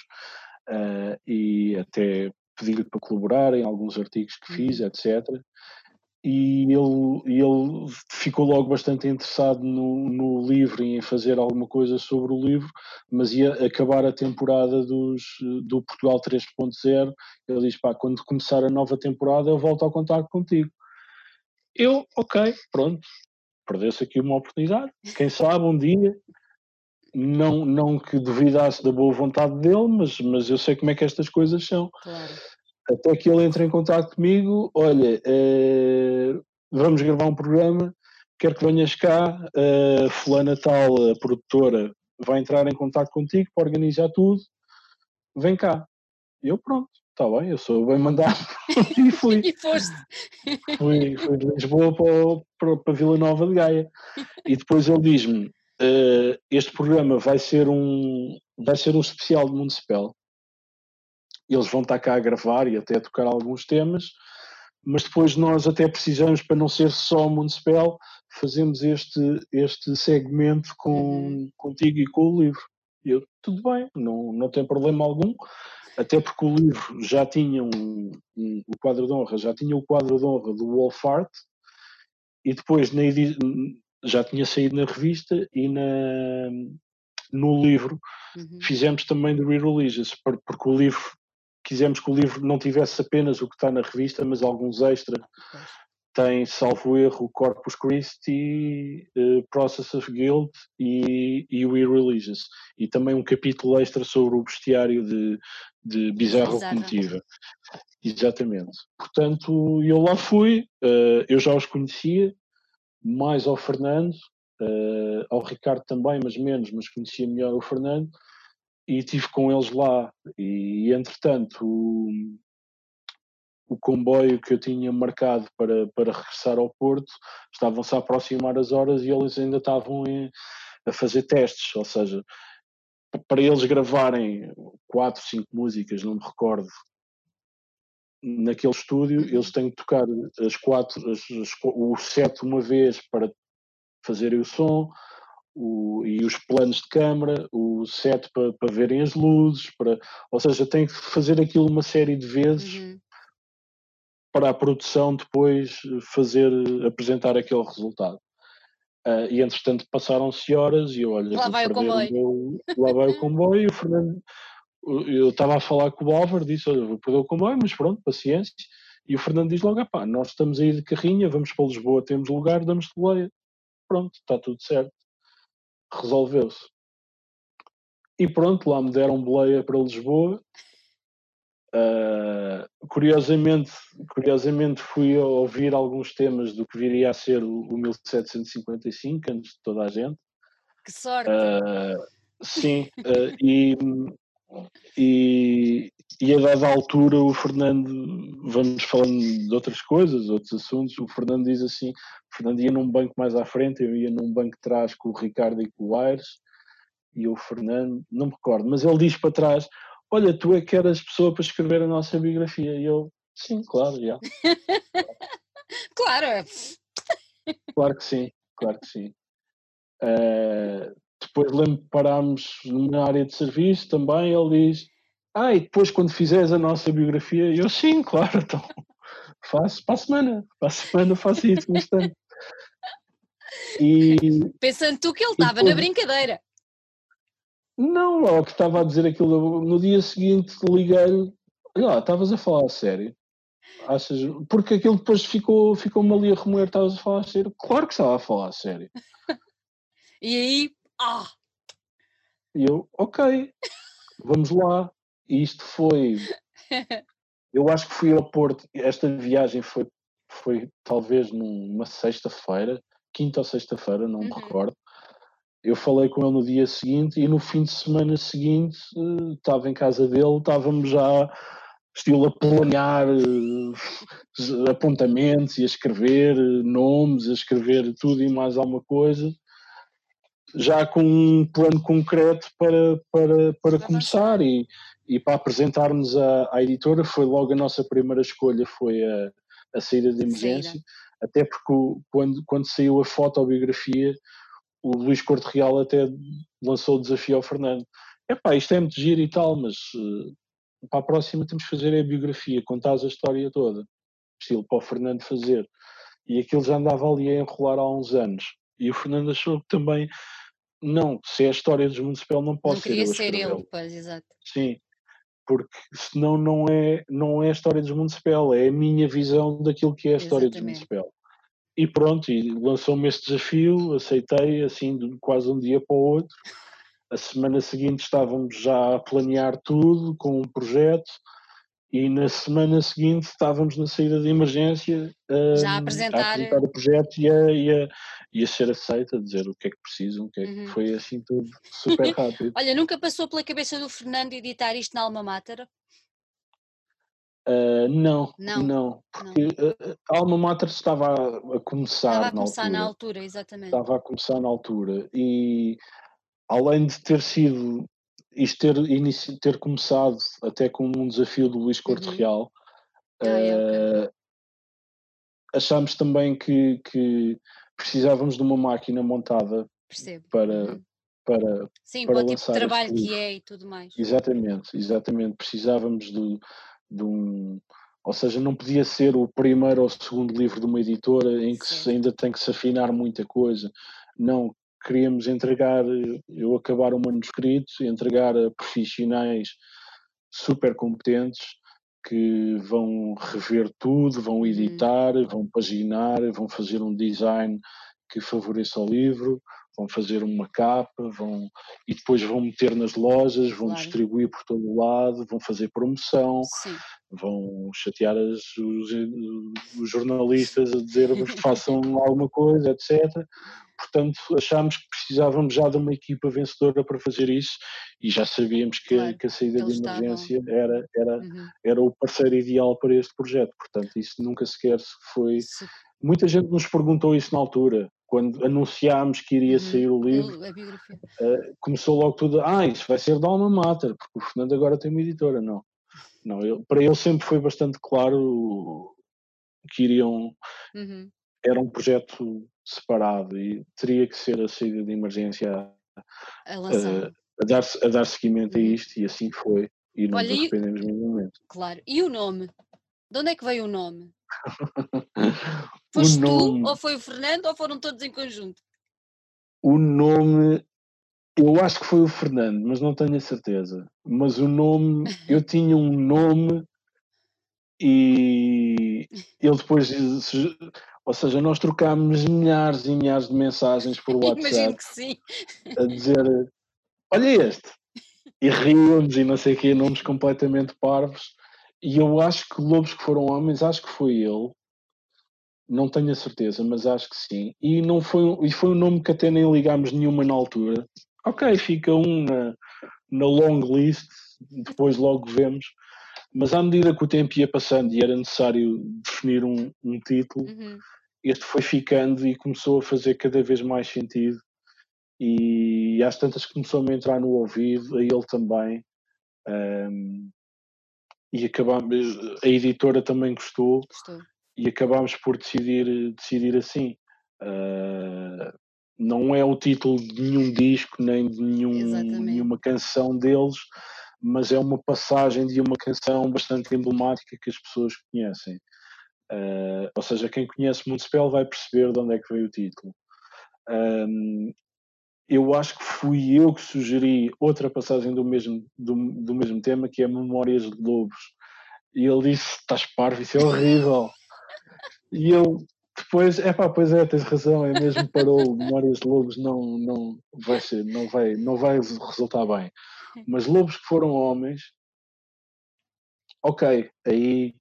[SPEAKER 2] uh, e até pedi-lhe para colaborar em alguns artigos que fiz, uhum. etc e ele, ele ficou logo bastante interessado no, no livro e em fazer alguma coisa sobre o livro, mas ia acabar a temporada dos, do Portugal 3.0. Ele diz: pá, quando começar a nova temporada, eu volto ao contato contigo. Eu, ok, pronto, perdeu-se aqui uma oportunidade. Quem sabe um dia, não, não que duvidasse da boa vontade dele, mas, mas eu sei como é que estas coisas são.
[SPEAKER 1] Claro.
[SPEAKER 2] Até que ele entra em contato comigo, olha, eh, vamos gravar um programa, quero que venhas cá, uh, fulana tal, a produtora, vai entrar em contato contigo para organizar tudo, vem cá. E eu, pronto, está bem, eu sou bem mandado e fui.
[SPEAKER 1] e foste.
[SPEAKER 2] Fui, fui de Lisboa para, para, para Vila Nova de Gaia. E depois ele diz-me, uh, este programa vai ser um, vai ser um especial de Municipal eles vão estar cá a gravar e até a tocar alguns temas, mas depois nós até precisamos, para não ser só Municipal, fazemos este, este segmento com, contigo e com o livro. E eu, tudo bem, não, não tem problema algum, até porque o livro já tinha um, um, o quadro de honra, já tinha o quadro de honra do Wolf Art, e depois na já tinha saído na revista e na, no livro uhum. fizemos também do Re-Religious, porque o livro quisemos que o livro não tivesse apenas o que está na revista, mas alguns extras. Tem, salvo erro, Corpus Christi, uh, Process of Guilt e, e We Religious. E também um capítulo extra sobre o bestiário de, de Bizarra Locomotiva. Exatamente. Portanto, eu lá fui, uh, eu já os conhecia, mais ao Fernando, uh, ao Ricardo também, mas menos, mas conhecia melhor o Fernando, e estive com eles lá. E, entretanto, o, o comboio que eu tinha marcado para, para regressar ao Porto estavam-se a aproximar as horas e eles ainda estavam em, a fazer testes, ou seja, para eles gravarem quatro, cinco músicas, não me recordo, naquele estúdio, eles têm que tocar as quatro, as, as, o set uma vez para fazerem o som, o, e os planos de câmara, o set para, para verem as luzes, para, ou seja, têm que fazer aquilo uma série de vezes uhum. para a produção depois fazer, apresentar aquele resultado. Uh, e entretanto passaram-se horas e eu olha,
[SPEAKER 1] lá vai o comboio.
[SPEAKER 2] Meu, lá vai o comboio e o Fernando, eu estava a falar com o Álvaro, disse, olha, vou perder o comboio, mas pronto, paciência. E o Fernando diz logo, pá, nós estamos aí de carrinha, vamos para Lisboa, temos lugar, damos de boleia. Pronto, está tudo certo. Resolveu-se. E pronto, lá me deram boleia para Lisboa. Uh, curiosamente, curiosamente fui ouvir alguns temas do que viria a ser o, o 1755 antes de toda a gente.
[SPEAKER 1] Que sorte! Uh,
[SPEAKER 2] sim, uh, e, e, e a dada altura o Fernando, vamos falando de outras coisas, outros assuntos, o Fernando diz assim, o Fernando ia num banco mais à frente, eu ia num banco de trás com o Ricardo e com o Aires, e o Fernando, não me recordo, mas ele diz para trás, olha, tu é que eras pessoa para escrever a nossa biografia. E eu, sim, claro, já.
[SPEAKER 1] claro.
[SPEAKER 2] Claro que sim, claro que sim. Uh, depois lembro que parámos na área de serviço também, ele diz, ah, e depois quando fizeres a nossa biografia, eu sim, claro, então faço para a semana, para a semana faço isso no instante.
[SPEAKER 1] E, Pensando tu que ele estava na brincadeira.
[SPEAKER 2] Não, logo que estava a dizer aquilo, no dia seguinte liguei-lhe, olha estavas a falar a sério. Achas, porque aquilo depois ficou, ficou-me ali a remoer, estavas a falar a sério. Claro que estava a falar a sério.
[SPEAKER 1] e aí, ah!
[SPEAKER 2] E eu, ok, vamos lá. E isto foi. Eu acho que fui ao Porto, esta viagem foi, foi talvez numa sexta-feira, quinta ou sexta-feira, não uhum. me recordo eu falei com ele no dia seguinte e no fim de semana seguinte uh, estava em casa dele, estávamos já estilo a planear uh, apontamentos e a escrever uh, nomes, a escrever tudo e mais alguma coisa, já com um plano concreto para, para, para começar e, e para apresentarmos à, à editora foi logo a nossa primeira escolha, foi a, a saída de emergência, Saída. até porque quando, quando saiu a fotobiografia o Luís Corte Real até lançou o desafio ao Fernando. Epá, isto é muito giro e tal, mas uh, para a próxima temos que fazer a biografia, contar a história toda. Estilo para o Fernando fazer. E aquilo já andava ali a enrolar há uns anos. E o Fernando achou que também, não, se é a história dos Municipal não pode ser.
[SPEAKER 1] Não queria ser ele, pois, exato.
[SPEAKER 2] Sim, porque senão não é, não é a história dos Municipal, é a minha visão daquilo que é a história Exatamente. dos Municipal. E pronto, e lançou-me este desafio, aceitei assim de quase um dia para o outro. A semana seguinte estávamos já a planear tudo com um projeto e na semana seguinte estávamos na saída de emergência
[SPEAKER 1] a, já a apresentar... a
[SPEAKER 2] apresentar o projeto e a, e, a, e a ser aceita, a dizer o que é que precisam, o que é que uhum. foi assim tudo super rápido.
[SPEAKER 1] Olha, nunca passou pela cabeça do Fernando editar isto na Alma Mater?
[SPEAKER 2] Uh, não, não, não, porque não. Uh, a Alma Mater estava a, começar,
[SPEAKER 1] estava a
[SPEAKER 2] começar
[SPEAKER 1] na, altura. na altura, exatamente.
[SPEAKER 2] Estava a começar na altura e além de ter sido isto ter, inici, ter começado até com um desafio do Luís Corte uhum. Real, ah, é, okay. achámos também que, que, precisávamos de uma máquina montada
[SPEAKER 1] Percebo.
[SPEAKER 2] para, uhum. para,
[SPEAKER 1] Sim,
[SPEAKER 2] para,
[SPEAKER 1] para o tipo de trabalho que é e tudo mais.
[SPEAKER 2] Exatamente, exatamente. Precisávamos de de um. Ou seja, não podia ser o primeiro ou o segundo livro de uma editora em que ainda tem que se afinar muita coisa. Não, queríamos entregar, eu acabar o manuscrito, entregar a profissionais super competentes que vão rever tudo, vão uhum. editar, vão paginar, vão fazer um design que favoreça o livro, vão fazer uma capa, vão e depois vão meter nas lojas, vão claro. distribuir por todo o lado, vão fazer promoção, Sim. vão chatear as, os, os, jornalistas a dizer que façam alguma coisa, etc. Portanto, achámos que precisávamos já de uma equipa vencedora para fazer isso e já sabíamos que, claro, que a saída de emergência era, era, uhum. era o parceiro ideal para este projeto. Portanto, isso nunca sequer foi. Sim. Muita gente nos perguntou isso na altura quando anunciámos que iria uhum. sair o livro, uh, começou logo tudo, ah, isso vai ser da Alma Mater, porque o Fernando agora tem uma editora. Não, não para ele sempre foi bastante claro que iriam. Uhum. Era um projeto separado e teria que ser a saída de emergência a, a, a, dar, a dar seguimento uhum. a isto, e assim foi. E não Olha, nos arrependemos minimamente.
[SPEAKER 1] Claro. E o nome? De onde é que veio o nome? Foste nome, tu, ou foi o Fernando, ou foram todos em conjunto?
[SPEAKER 2] O nome, eu acho que foi o Fernando, mas não tenho a certeza. Mas o nome, eu tinha um nome e ele depois, ou seja, nós trocámos milhares e milhares de mensagens por WhatsApp a dizer: Olha este, e ríamos e não sei o quê, nomes completamente parvos. E eu acho que Lobos que Foram Homens, acho que foi ele. Não tenho a certeza, mas acho que sim. E, não foi, e foi um nome que até nem ligámos nenhuma na altura. Ok, fica um na, na long list, depois logo vemos. Mas à medida que o tempo ia passando e era necessário definir um, um título, uhum. Este foi ficando e começou a fazer cada vez mais sentido. E às tantas começou-me a entrar no ouvido, a ele também. Um, e acabámos, a editora também gostou, e acabámos por decidir, decidir assim. Uh, não é o título de nenhum disco, nem de nenhum, nenhuma canção deles, mas é uma passagem de uma canção bastante emblemática que as pessoas conhecem. Uh, ou seja, quem conhece Municipal vai perceber de onde é que veio o título. Um, eu acho que fui eu que sugeri outra passagem do mesmo, do, do mesmo tema, que é Memórias de Lobos. E ele disse: Estás parvo, isso é horrível. e eu depois, é pá, pois é, tens razão, é mesmo parou. Memórias de Lobos não, não, vai ser, não, vai, não vai resultar bem. Mas Lobos que foram homens, ok, aí.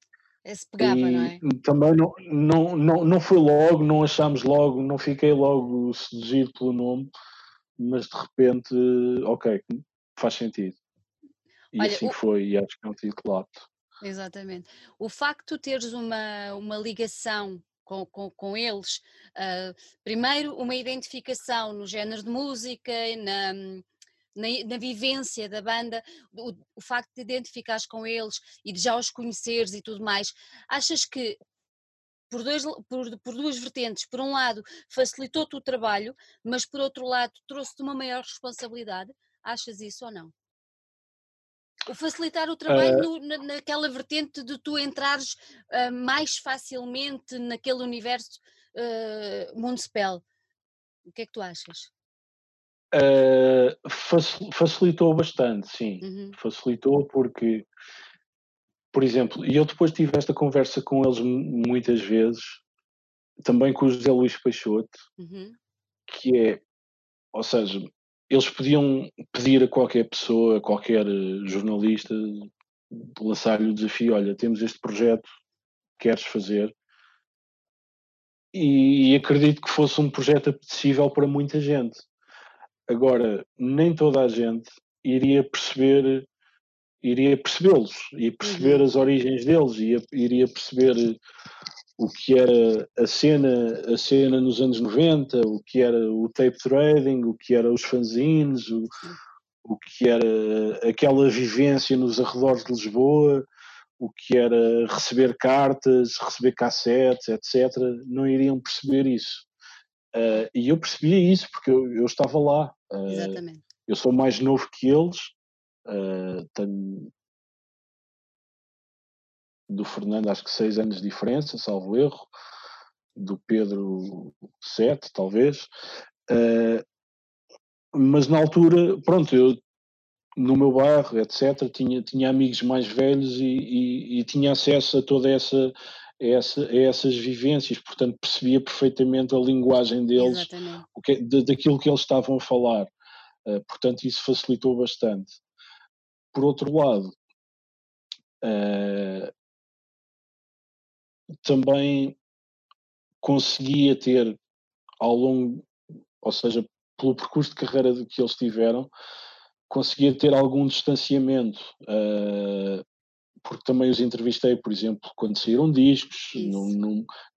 [SPEAKER 1] Esse pegava, não é?
[SPEAKER 2] Também não, não, não, não foi logo, não achámos logo, não fiquei logo seduzido pelo nome mas de repente, ok, faz sentido. E Olha, assim o... foi, e acho que é um título
[SPEAKER 1] Exatamente. O facto de teres uma, uma ligação com, com, com eles, uh, primeiro uma identificação no género de música, na, na, na, vivência da banda, o, o, facto de identificares com eles e de já os conheceres e tudo mais, achas que por, dois, por, por duas vertentes. Por um lado, facilitou-te o trabalho, mas por outro lado, trouxe-te uma maior responsabilidade. Achas isso ou não? O facilitar o trabalho uh, no, na, naquela vertente de tu entrares uh, mais facilmente naquele universo uh, Municipal. O que é que tu achas?
[SPEAKER 2] Uh, facilitou bastante, sim. Uhum. Facilitou porque por exemplo, e eu depois tive esta conversa com eles muitas vezes, também com o José Luís Peixoto, uhum. que é, ou seja, eles podiam pedir a qualquer pessoa, a qualquer eh, jornalista, lançar-lhe o desafio: olha, temos este projeto, queres fazer? E, e acredito que fosse um projeto apetecível para muita gente. Agora, nem toda a gente iria perceber iria percebê-los, ia perceber uhum. as origens deles, ia, iria perceber o que era a cena, a cena nos anos 90, o que era o tape trading, o que era os fanzines, o, o que era aquela vivência nos arredores de Lisboa, o que era receber cartas, receber cassetes, etc. Não iriam perceber isso. Uh, e eu percebia isso porque eu, eu estava lá. Uh, Exatamente. Eu sou mais novo que eles, Uh, tenho do Fernando acho que seis anos de diferença, salvo erro, do Pedro sete, talvez. Mas na altura, pronto, eu no meu bairro, etc., tinha, tinha amigos mais velhos e, e, e tinha acesso a toda essa, essa, a essas vivências, portanto percebia perfeitamente a linguagem deles, o que, de, daquilo que eles estavam a falar. Uh, portanto, isso facilitou bastante. Por outro lado, uh, também conseguia ter ao longo, ou seja, pelo percurso de carreira que eles tiveram, conseguia ter algum distanciamento, uh, porque também os entrevistei, por exemplo, quando saíram discos,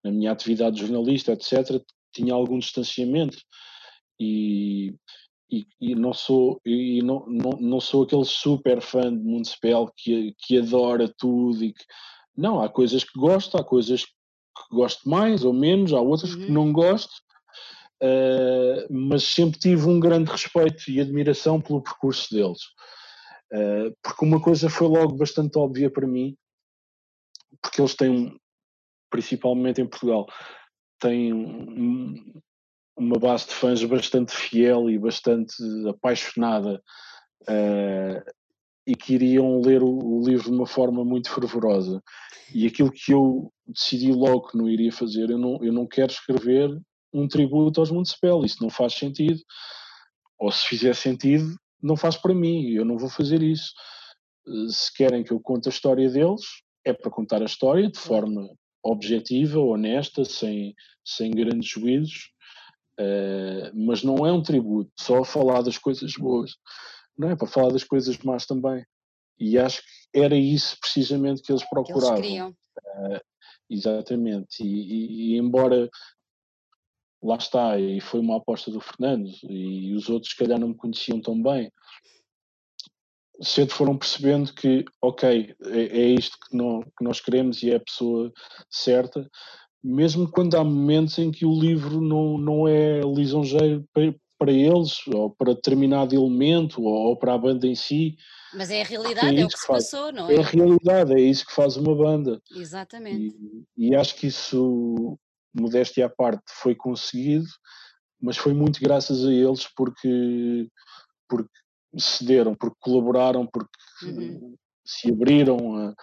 [SPEAKER 2] na minha atividade de jornalista, etc., tinha algum distanciamento e, e, e não sou e não, não, não sou aquele super fã de Municipal que, que adora tudo e que não, há coisas que gosto, há coisas que gosto mais ou menos, há outras uhum. que não gosto, uh, mas sempre tive um grande respeito e admiração pelo percurso deles. Uh, porque uma coisa foi logo bastante óbvia para mim, porque eles têm, principalmente em Portugal, têm um, uma base de fãs bastante fiel e bastante apaixonada uh, e que iriam ler o, o, livro de uma forma muito fervorosa. E aquilo que eu decidi logo que não iria fazer, eu não, eu não quero escrever um tributo aos Municipal, isso não faz sentido. Ou se fizer sentido, não faz para mim, eu não vou fazer isso. Se querem que eu conte a história deles, é para contar a história de forma objetiva, honesta, sem, sem grandes juízos, uh, mas não é um tributo só a falar das coisas boas, não é para falar das coisas más também. E acho que era isso precisamente que eles procuravam. Que eles uh, exatamente. E, e, e, embora lá está, e foi uma aposta do Fernando, e os outros, se calhar, não me conheciam tão bem. Cedo foram percebendo que, ok, é, é isto que, não, que nós queremos e é a pessoa certa, mesmo quando há momentos em que o livro não, não é lisonjeiro para, para eles, ou para determinado elemento, ou, para a banda em si.
[SPEAKER 1] Mas é a realidade, é, é o que, que se faz. passou, não é?
[SPEAKER 2] É a realidade, é isso que faz uma banda.
[SPEAKER 1] Exatamente.
[SPEAKER 2] E, e acho que isso modéstia à parte, foi conseguido, mas foi muito graças a eles porque, porque cederam, porque colaboraram, porque uhum. se abriram a,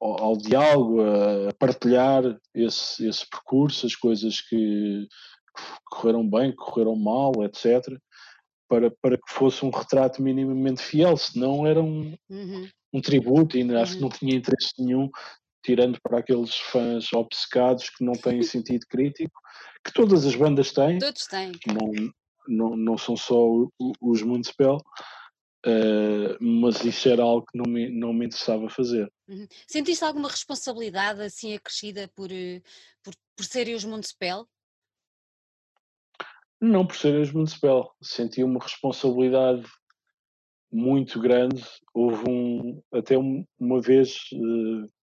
[SPEAKER 2] ao, ao, diálogo, a, partilhar esse, esse percurso, as coisas que, que correram bem, que correram mal, etc. Para, para que fosse um retrato minimamente fiel, senão era um, uhum. um tributo e uhum. acho que não tinha interesse nenhum tirando para aqueles fãs obcecados que não têm sentido crítico, que todas as bandas têm.
[SPEAKER 1] Todos têm.
[SPEAKER 2] Não, não, não são só os Municipal, uh, mas isso era algo que não me, não me interessava fazer.
[SPEAKER 1] Uhum. Sentiste alguma responsabilidade assim acrescida por, eh, por, por serem os Municipal?
[SPEAKER 2] Não por serem os Municipal. Senti uma responsabilidade muito grande. Houve um, até uma vez uh,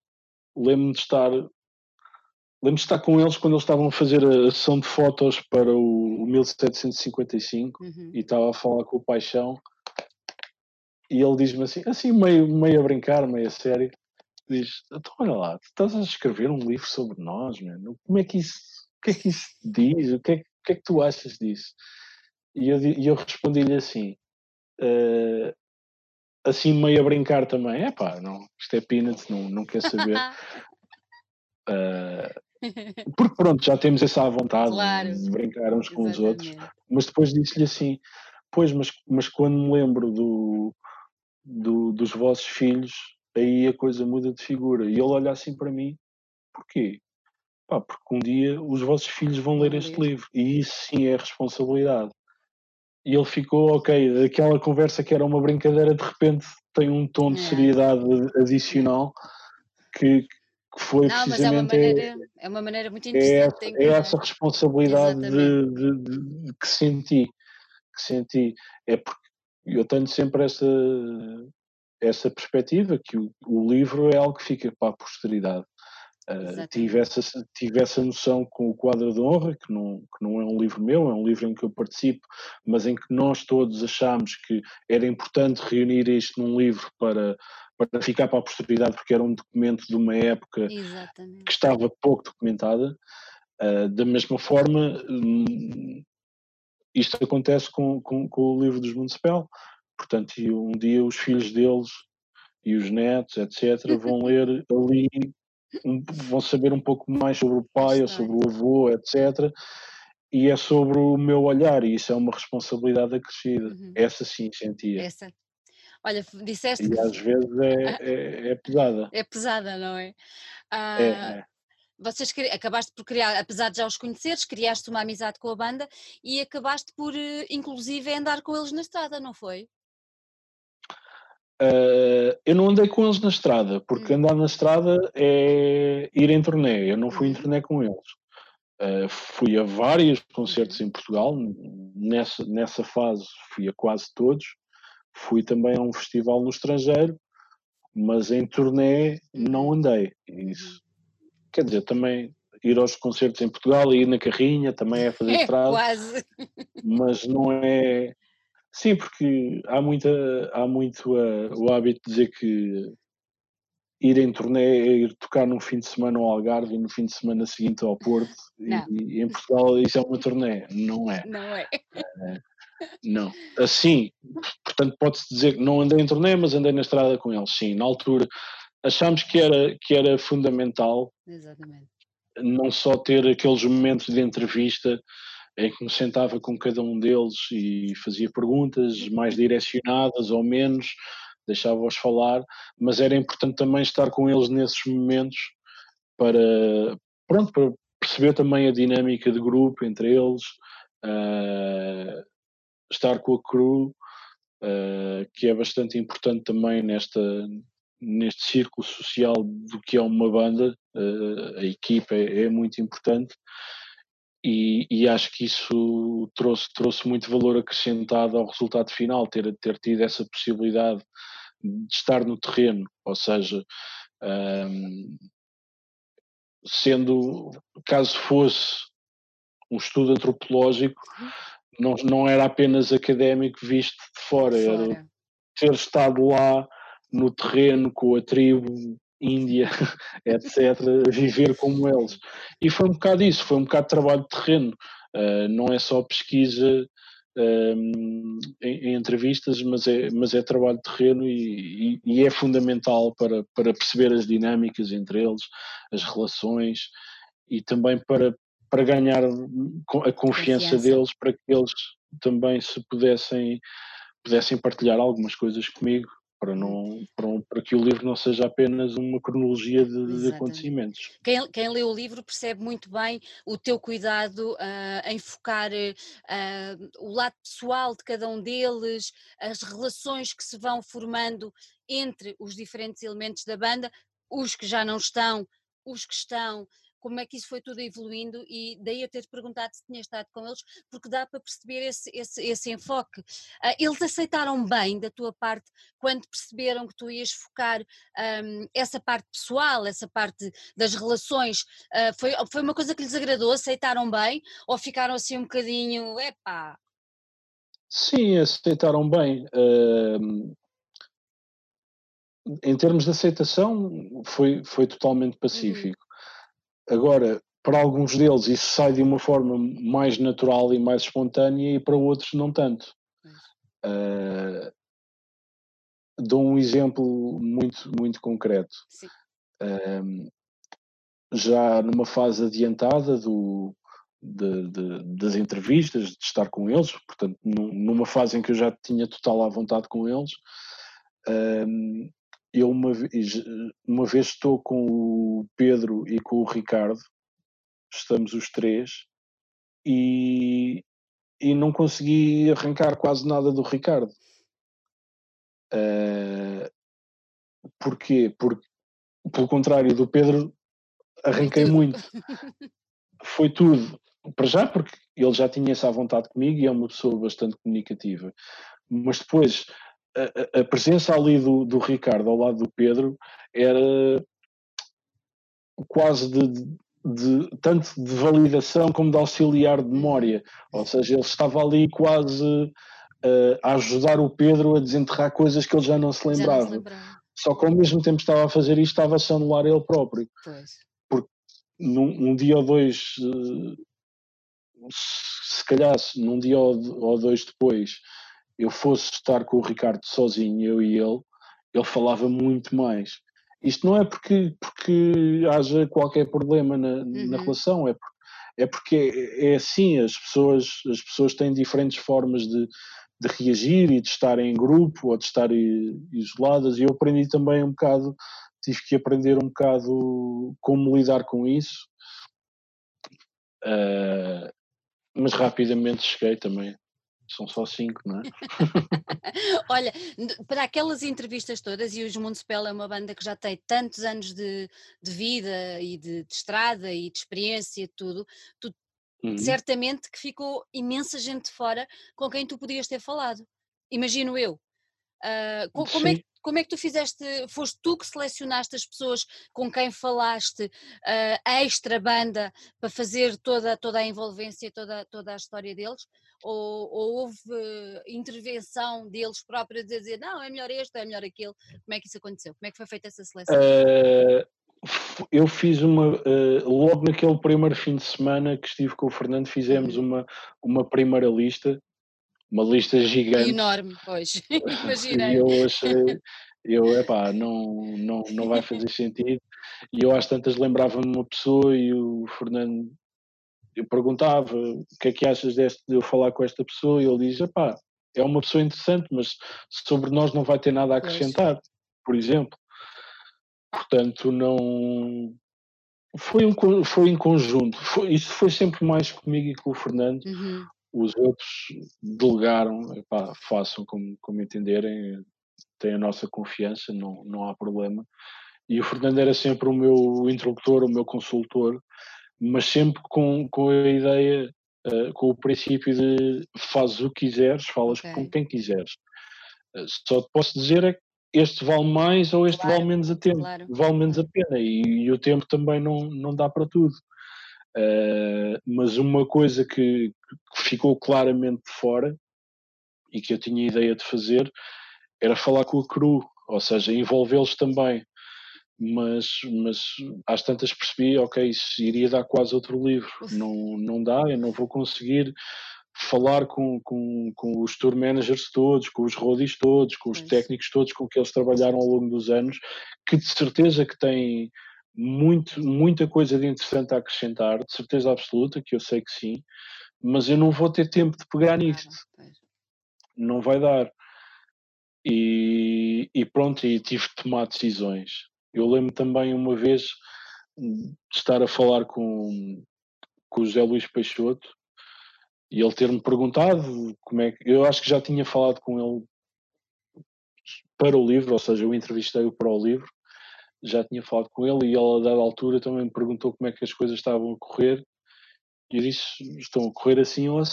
[SPEAKER 2] lembro-me de estar lembro de estar com eles quando eles estavam a fazer a sessão de fotos para o, o 1755 uhum. e estava a falar com o Paixão e ele diz-me assim, assim meio, meio a brincar, meio a sério, diz, então olha lá, tu estás a escrever um livro sobre nós, mano. como é que isso, o que é que isso diz, o que é, o que, é que tu achas disso? E eu, eu respondi-lhe assim, uh, assim meio a brincar também, é pá, não, isto é peanuts, não, não quer saber. uh, porque pronto, já temos essa vontade claro. de brincar uns com Exatamente. os outros, mas depois disse-lhe assim, pois, mas, mas quando me lembro do, do, dos vossos filhos, aí a coisa muda de figura. E ele olha assim para mim, porquê? Pá, porque um dia os vossos filhos vão ler este livro, e isso sim é responsabilidade e ele ficou, ok, aquela conversa que era uma brincadeira, de repente tem um tom de é. seriedade adicional que, que foi Não, precisamente.
[SPEAKER 1] Mas é, uma maneira, é uma maneira muito
[SPEAKER 2] é interessante. É, é essa responsabilidade de, de, de, de, que senti. Que senti. É porque eu tenho sempre essa, essa perspectiva que o, o livro é algo que fica para a posteridade. Uh, tive, essa, tive essa noção com o quadro de honra, que não, que não é um livro meu, é um livro em que eu participo, mas em que nós todos achámos que era importante reunir isto num livro para, para ficar para a posteridade, porque era um documento de uma época Exatamente. que estava pouco documentada. Uh, da mesma forma, um, isto acontece com, com, com, o livro dos Municipal, portanto, um dia os filhos deles e os netos, etc., vão ler ali um, vão saber um pouco mais sobre o pai ou sobre o avô, etc. E é sobre o meu olhar, e isso é uma responsabilidade acrescida. Uhum. Essa sim sentia.
[SPEAKER 1] Essa. Olha, disseste
[SPEAKER 2] e
[SPEAKER 1] que.
[SPEAKER 2] às vezes é, é, é pesada.
[SPEAKER 1] É pesada, não é? Ah,
[SPEAKER 2] é, é.
[SPEAKER 1] Vocês acabaste por criar, apesar de já os conheceres, criaste uma amizade com a banda e acabaste por, eh, inclusive, andar com eles na estrada, não foi?
[SPEAKER 2] Uh, eu não andei com eles na estrada, porque hum. andar na estrada é ir em turnê. Eu não fui em uhum. turnê com eles. Uh, fui a vários concertos uhum. em Portugal. Nessa, nessa fase fui a quase todos. Fui também a um festival no estrangeiro, mas em turnê não uhum. andei. Isso, quer dizer, também ir aos concertos em Portugal e ir na carrinha também é fazer é, estrada.
[SPEAKER 1] Quase.
[SPEAKER 2] Mas não é Sim, porque há, muita, há muito uh, o hábito de dizer que ir em turnê é ir tocar num fim de semana ao Algarve e no fim de semana seguinte ao Porto. E, e, em Portugal isso é uma turnê. Não é.
[SPEAKER 1] Não é.
[SPEAKER 2] Uh, não. Assim, portanto, pode-se dizer que não andei em turnê, mas andei na estrada com eles. Sim, na altura achámos que era, que era fundamental.
[SPEAKER 1] Exatamente.
[SPEAKER 2] Não só ter aqueles momentos de entrevista em que me sentava com cada um deles e fazia perguntas mais direcionadas ou menos, deixava-os falar, mas era importante também estar com eles nesses momentos para, pronto, para perceber também a dinâmica de grupo entre eles, uh, estar com a crew, uh, que é bastante importante também nesta, neste círculo social do que é uma banda, uh, a equipa é, é muito importante e, e, acho que isso trouxe, trouxe muito valor acrescentado ao resultado final, ter, ter tido essa possibilidade de estar no terreno, ou seja, um, sendo, caso fosse um estudo antropológico, não, não era apenas académico visto de fora, fora. era ter estado lá no terreno com a tribo, Índia, etc., viver como eles. E foi um bocado isso, foi um bocado de trabalho de terreno, uh, não é só pesquisa um, em, em, entrevistas, mas é, mas é trabalho de terreno e, e, e, é fundamental para, para perceber as dinâmicas entre eles, as relações e também para, para ganhar a confiança, confiança. deles, para que eles também se pudessem, pudessem partilhar algumas coisas comigo para, não, para, para, que o livro não seja apenas uma cronologia de, de acontecimentos.
[SPEAKER 1] Quem, quem, lê o livro percebe muito bem o teu cuidado uh, em focar uh, o lado pessoal de cada um deles, as relações que se vão formando entre os diferentes elementos da banda, os que já não estão, os que estão, como é que isso foi tudo evoluindo e daí eu ter perguntado se tinha estado com eles, porque dá para perceber esse, esse, esse enfoque. Uh, eles aceitaram bem da tua parte quando perceberam que tu ias focar um, essa parte pessoal, essa parte das relações, uh, foi, foi uma coisa que lhes agradou, aceitaram bem ou ficaram assim um bocadinho, epá...
[SPEAKER 2] Sim, aceitaram bem. Uh, em termos de aceitação, foi, foi totalmente uhum. pacífico. Agora, para alguns deles isso sai de uma forma mais natural e mais espontânea e para outros não tanto. Uh, dou um exemplo muito, muito concreto. Uh, já numa fase adiantada do, de, de, das entrevistas, de estar com eles, portanto, numa fase em que eu já tinha total à vontade com eles, uh, eu uma vez, uma vez estou com o Pedro e com o Ricardo, estamos os três, e, e não consegui arrancar quase nada do Ricardo. Uh, porquê? Porque, pelo contrário do Pedro, arranquei muito. Foi tudo. Para já, porque ele já tinha essa vontade comigo e é uma pessoa bastante comunicativa. Mas depois, a, a presença ali do, do, Ricardo ao lado do Pedro era quase de, de, de, tanto de validação como de auxiliar de memória, ou seja, ele estava ali quase uh, a ajudar o Pedro a desenterrar coisas que ele já não se lembrava. Não se Só que ao mesmo tempo estava a fazer isto, estava a anular ele próprio.
[SPEAKER 1] Pois.
[SPEAKER 2] Porque num um dia ou dois, uh, se calhar num dia ou, ou dois depois, eu fosse estar com o Ricardo sozinho, eu e ele, ele falava muito mais. Isto não é porque, porque haja qualquer problema na, uhum. na relação, é, é porque é, é, assim, as pessoas, as pessoas têm diferentes formas de, de reagir e de estar em grupo ou de estar isoladas, e eu aprendi também um bocado, tive que aprender um bocado como lidar com isso, uh, mas rapidamente cheguei também são só cinco, não é?
[SPEAKER 1] Olha, para aquelas entrevistas todas, e os Municipal é uma banda que já tem tantos anos de, de vida e de, de, estrada e de experiência e tudo, tu uhum. certamente que ficou imensa gente fora com quem tu podias ter falado. Imagino eu. Uh, como, é que, como é que tu fizeste? Foste tu que selecionaste as pessoas com quem falaste, uh, a extra banda, para fazer toda, toda a envolvência, toda, toda a história deles? Ou, ou houve intervenção deles próprios a dizer não, é melhor este, é melhor aquele? Como é que isso aconteceu? Como é que foi feita essa seleção? Uh,
[SPEAKER 2] eu fiz uma, uh, logo naquele primeiro fim de semana que estive com o Fernando, fizemos uhum. uma, uma primeira lista uma lista gigante.
[SPEAKER 1] Enorme, pois, imaginei.
[SPEAKER 2] E eu achei, eu, epá, não, não, não vai fazer sentido. E eu às tantas lembrava-me uma pessoa e o Fernando, eu perguntava o que é que achas deste, de eu falar com esta pessoa e ele diz, epá, é uma pessoa interessante, mas sobre nós não vai ter nada a acrescentar, por exemplo. Portanto, não foi um foi em conjunto. Foi, isso foi sempre mais comigo e com o Fernando. Uhum os outros delegaram, epá, façam como, como entenderem, têm a nossa confiança, não, não há problema. E o Fernando era sempre o meu interlocutor, o meu consultor, mas sempre com, com a ideia, uh, com o princípio de fazes o que quiseres, falas okay. com quem quiseres. Uh, só te posso dizer é que este vale mais ou este claro, vale menos a tempo, claro. vale menos a pena e, e, o tempo também não, não dá para tudo. Uh, mas uma coisa que, que, ficou claramente fora e que eu tinha ideia de fazer era falar com a cru, ou seja, envolvê-los também. Mas, mas às tantas percebi, ok, isso iria dar quase outro livro. Não, não dá, eu não vou conseguir falar com, com, com os tour managers todos, com os roadies todos, com os técnicos todos com que eles trabalharam ao longo dos anos, que de certeza que têm muito, muita coisa de interessante a acrescentar, de certeza absoluta, que eu sei que sim, mas eu não vou ter tempo de pegar nisto. Não vai dar. E, e pronto, e tive que tomar decisões. Eu lembro também uma vez de estar a falar com, com o José Luís Peixoto e ele ter-me perguntado como é que. Eu acho que já tinha falado com ele para o livro, ou seja, eu entrevistei-o para o livro já tinha falado com ele e ele a dada altura também me perguntou como é que as coisas estavam a correr e eu disse, estão a correr assim ao uh,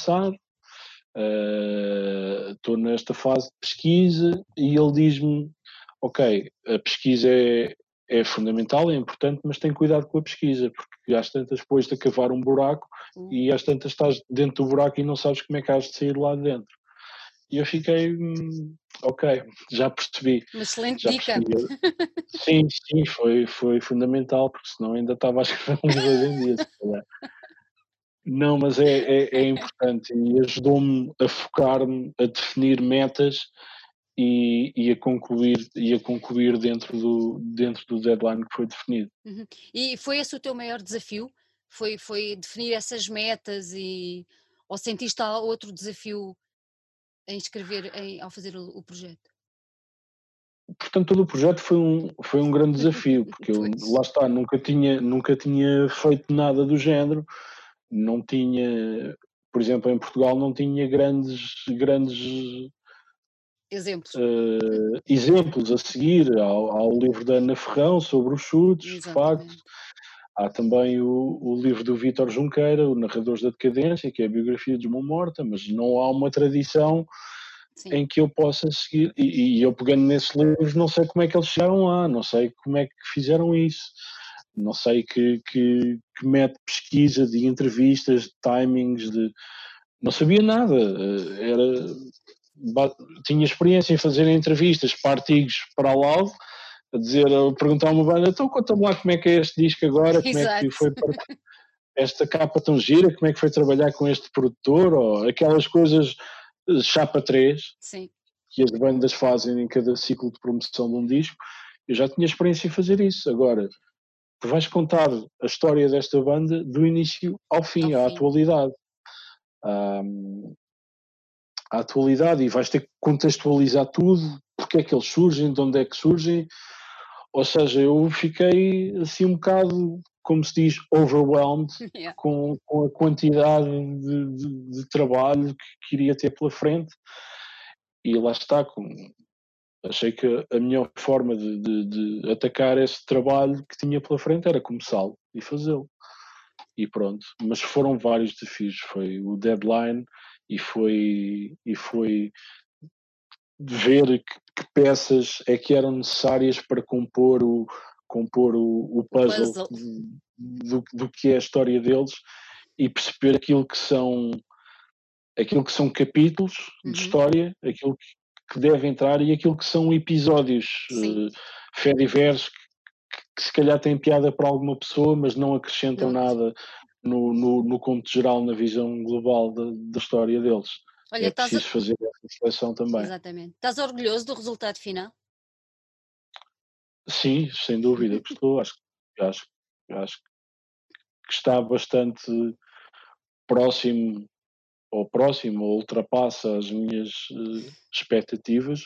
[SPEAKER 2] estou nesta fase de pesquisa e ele diz-me ok, a pesquisa é, é fundamental, é importante, mas tem cuidado com a pesquisa, porque às tantas depois de cavar um buraco uhum. e às tantas estás dentro do buraco e não sabes como é que has de sair lá de dentro. E eu fiquei, hum, ok, já percebi.
[SPEAKER 1] Uma excelente dica.
[SPEAKER 2] Sim, sim, foi, foi fundamental, porque senão ainda estava a escrever um livro em dia. Não, mas é, é, é importante e ajudou-me a focar-me, a definir metas e, e, a concluir e a concluir dentro do dentro do deadline que foi definido.
[SPEAKER 1] Uhum. E foi esse o teu maior desafio? Foi foi definir essas metas e ou sentiste outro desafio em escrever, em, ao fazer o, o, projeto?
[SPEAKER 2] Portanto, todo o projeto foi um, foi um grande desafio, porque eu, lá está, nunca tinha, nunca tinha feito nada do género, não tinha, por exemplo, em Portugal não tinha grandes, grandes
[SPEAKER 1] exemplos,
[SPEAKER 2] uh, exemplos a seguir ao, ao, livro da Ana Ferrão sobre os chutes, de facto. Há também o, o livro do Vítor Junqueira, o Narradores da Decadência, que é a biografia de uma morta, mas não há uma tradição Sim. em que eu possa seguir. E, e, eu pegando nesses livros, não sei como é que eles chegaram lá, não sei como é que fizeram isso, não sei que, que, que mete pesquisa de entrevistas, de timings, de. Não sabia nada. Eh, era, tinha experiência em fazer entrevistas para artigos para a Loud a dizer, a perguntar a uma banda, então conta-me lá como é que é este disco agora, como Exato. é que foi para esta capa tão gira, como é que foi trabalhar com este produtor, ou aquelas coisas chapa 3
[SPEAKER 1] Sim.
[SPEAKER 2] que as bandas fazem em cada ciclo de promoção de um disco. Eu já tinha experiência em fazer isso. Agora, tu vais contar a história desta banda do início ao fim, ao à fim. atualidade. Um, à atualidade e vais ter que contextualizar tudo, porque é que eles surgem, de onde é que surgem. Ou seja, eu fiquei assim um bocado, como se diz, overwhelmed yeah. com, com, a quantidade de, de, de trabalho que queria ter pela frente. E lá está, com, achei que a melhor forma de, de, de, atacar esse trabalho que tinha pela frente era começá-lo e fazê-lo. E pronto. Mas foram vários desafios. Foi o deadline e foi, e foi ver que, que peças é que eram necessárias para compor o, compor o, o puzzle, puzzle. Do, do que é a história deles e perceber aquilo que são aquilo que são capítulos uhum. de história, aquilo que, que deve entrar e aquilo que são episódios uh, fé diversos que, que, se calhar têm piada para alguma pessoa, mas não acrescentam nada no, no, no conto geral, na visão global da, da história deles. Olha, é preciso a... fazer essa seleção também.
[SPEAKER 1] Exatamente. Estás orgulhoso do resultado final?
[SPEAKER 2] Sim, sem dúvida que estou. acho, acho, acho que está bastante próximo ou próximo ou ultrapassa as minhas uh, expectativas,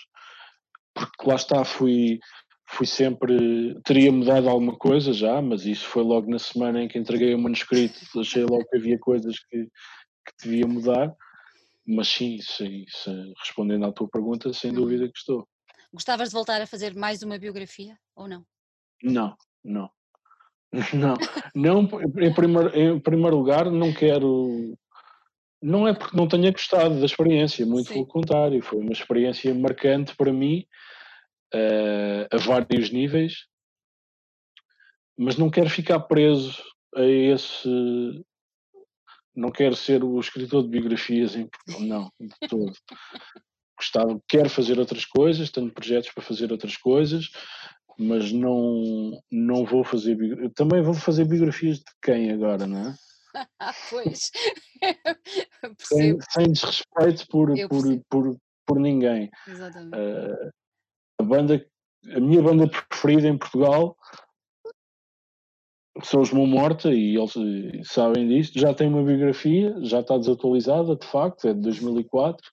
[SPEAKER 2] porque lá está, fui, fui sempre. Teria mudado alguma coisa já, mas isso foi logo na semana em que entreguei o manuscrito, achei logo que havia coisas que, que devia mudar. Mas sim, sim, sim, respondendo à tua pergunta, sem hum. dúvida que estou.
[SPEAKER 1] Gostavas de voltar a fazer mais uma biografia ou não?
[SPEAKER 2] Não, não. Não, não em, primeiro, em primeiro lugar, não quero não é porque não tenha gostado da experiência, muito Sim. pelo contrário, foi uma experiência marcante para mim uh, a vários níveis, mas não quero ficar preso a esse. Não quero ser o escritor de biografias em não, de todo. Gostava, quero fazer outras coisas, tenho projetos para fazer outras coisas, mas não, não vou fazer. Também vou fazer biografias de quem agora, não é?
[SPEAKER 1] pois.
[SPEAKER 2] sem, sem, desrespeito por, por, por, por ninguém. Exatamente. Uh, a banda, a minha banda preferida em Portugal são os Mão Morta e eles sabem disto. Já tem uma biografia, já está desatualizada, de facto, é de 2004,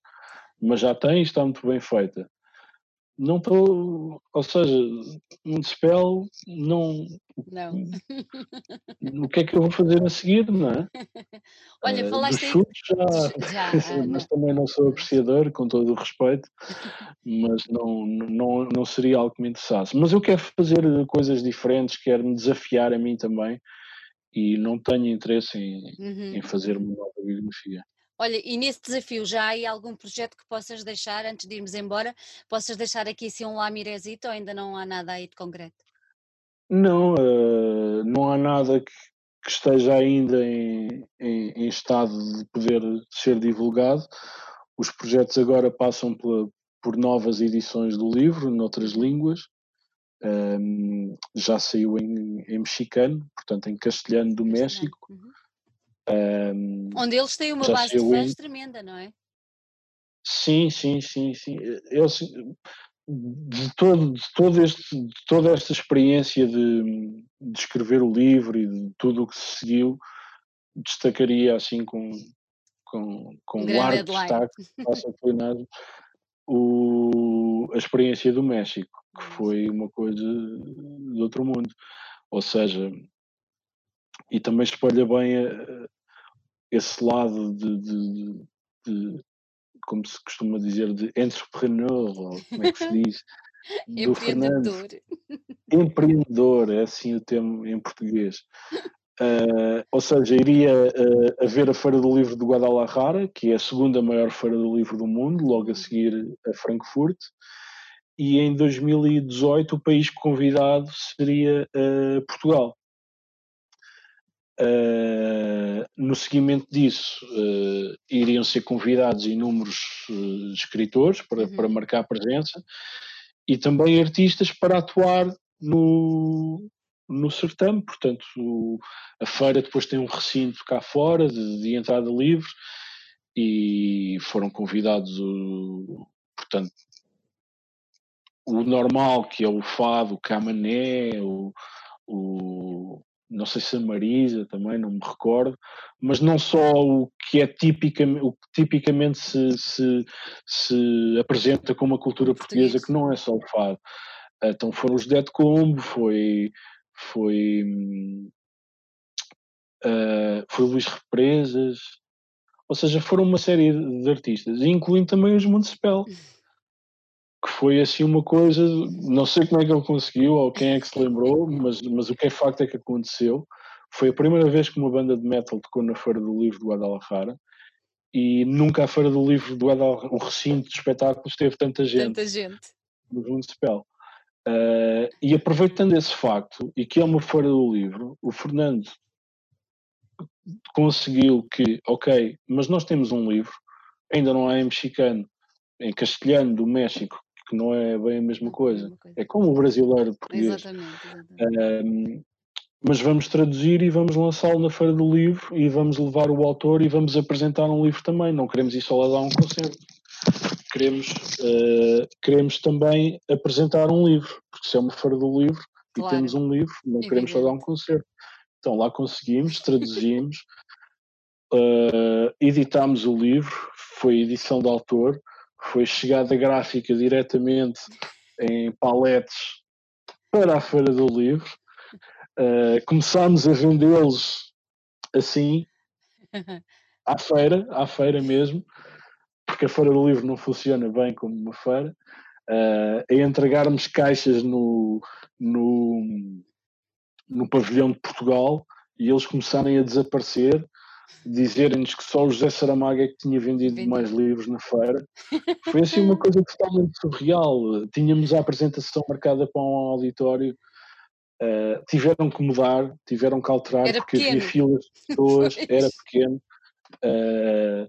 [SPEAKER 2] mas já tem e está muito bem feita não estou, ou seja, um spell não. Não. o que é que eu vou fazer a seguir, não é?
[SPEAKER 1] Olha, uh, falaste.
[SPEAKER 2] Chutes, já, já mas também não sou apreciador, com todo o respeito, mas não, não, não seria algo que me interessasse. Mas eu quero fazer coisas diferentes, quero me desafiar a mim também e não tenho interesse em, uhum. em fazer uma nova biografia.
[SPEAKER 1] Olha, e nesse desafio já há algum projeto que possas deixar, antes de irmos embora, possas deixar aqui assim um lamirezito ou ainda não há nada aí de concreto?
[SPEAKER 2] Não, uh, não há nada que, que esteja ainda em, em, em, estado de poder ser divulgado. Os projetos agora passam pela, por novas edições do livro, noutras línguas. Um, já saiu em, em, mexicano, portanto em castelhano do México. Uhum.
[SPEAKER 1] Um, Onde eles têm uma base de fãs tremenda, não é?
[SPEAKER 2] Sim, sim, sim, sim. Eu, de, todo, de, todo este, de toda esta experiência de, de escrever o livro e de tudo o que se seguiu, destacaria assim com, com, com um largo destaque, o, a experiência do México, que foi uma coisa de outro mundo. Ou seja, e também espalha bem a, esse lado de, de, de, como se costuma dizer, de entrepreneur, ou como é que se diz?
[SPEAKER 1] do Empreendedor.
[SPEAKER 2] Empreendedor, é assim o termo em português. Uh, ou seja, iria uh, haver a Feira do Livro de Guadalajara, que é a segunda maior feira do livro do mundo, logo a seguir a Frankfurt, e em 2018 o país convidado seria uh, Portugal. Uh, no seguimento disso, uh, iriam ser convidados inúmeros uh, escritores para, uhum. para marcar presença e também artistas para atuar no, no certame. Portanto, o, a feira depois tem um recinto cá fora de, de entrada livre e foram convidados, o, portanto, o normal, que é o fado, o camané, o, o não sei se a Marisa também, não me recordo, mas não só o que é tipicamente, o que tipicamente se, se, se apresenta como a cultura portuguesa, que não é só o fado. Então foram os Dead Combo, foi, foi, uh, foi Luís Represas, ou seja, foram uma série de artistas, incluindo também os Municipal que foi assim uma coisa, não sei como é que ele conseguiu ou quem é que se lembrou, mas, mas o que é facto é que aconteceu. Foi a primeira vez que uma banda de metal tocou na Feira do Livro do Guadalajara e nunca a Feira do Livro do Guadalajara, o recinto de espetáculos, teve tanta gente.
[SPEAKER 1] Tanta gente.
[SPEAKER 2] No Municipal. Uh, e aproveitando esse facto, e que é uma Feira do Livro, o Fernando conseguiu que, ok, mas nós temos um livro, ainda não há em mexicano, em castelhano do México, que não é bem a mesma coisa. É como o brasileiro português. Exatamente. exatamente. Um, mas vamos traduzir e vamos lançá-lo na Feira do Livro e vamos levar o autor e vamos apresentar um livro também. Não queremos ir só lá dar um concerto. Queremos, uh, queremos também apresentar um livro, porque se é uma Feira do Livro claro. e temos um livro, não queremos só dar um concerto. Então lá conseguimos, traduzimos, uh, editámos o livro, foi edição de autor, foi chegada gráfica diretamente em paletes para a Feira do Livro. Uh, começámos a vendê-los assim, à feira, à feira mesmo, porque a Feira do Livro não funciona bem como uma feira, uh, a entregarmos caixas no, no, no pavilhão de Portugal e eles começarem a desaparecer dizerem-nos que só o José Saramago é que tinha vendido Vendi. mais livros na feira. Foi assim uma coisa totalmente surreal. Tínhamos a apresentação marcada para um auditório, uh, tiveram que mudar, tiveram que alterar,
[SPEAKER 1] era
[SPEAKER 2] porque
[SPEAKER 1] pequeno.
[SPEAKER 2] havia filas de pessoas, era pequeno. Uh,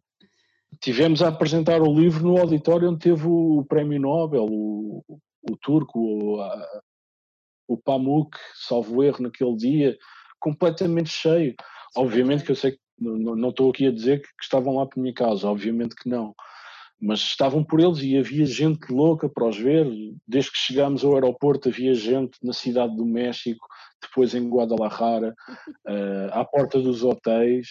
[SPEAKER 2] tivemos a apresentar o livro no auditório onde teve o prémio Nobel, o, o turco, o, a, o Pamuk, salvo erro, naquele dia, completamente cheio. Obviamente que eu sei que não, estou aqui a dizer que, que, estavam lá por minha causa, obviamente que não. Mas estavam por eles e havia gente louca para os ver. Desde que chegámos ao aeroporto, havia gente na cidade do México, depois em Guadalajara, uh, à porta dos hotéis.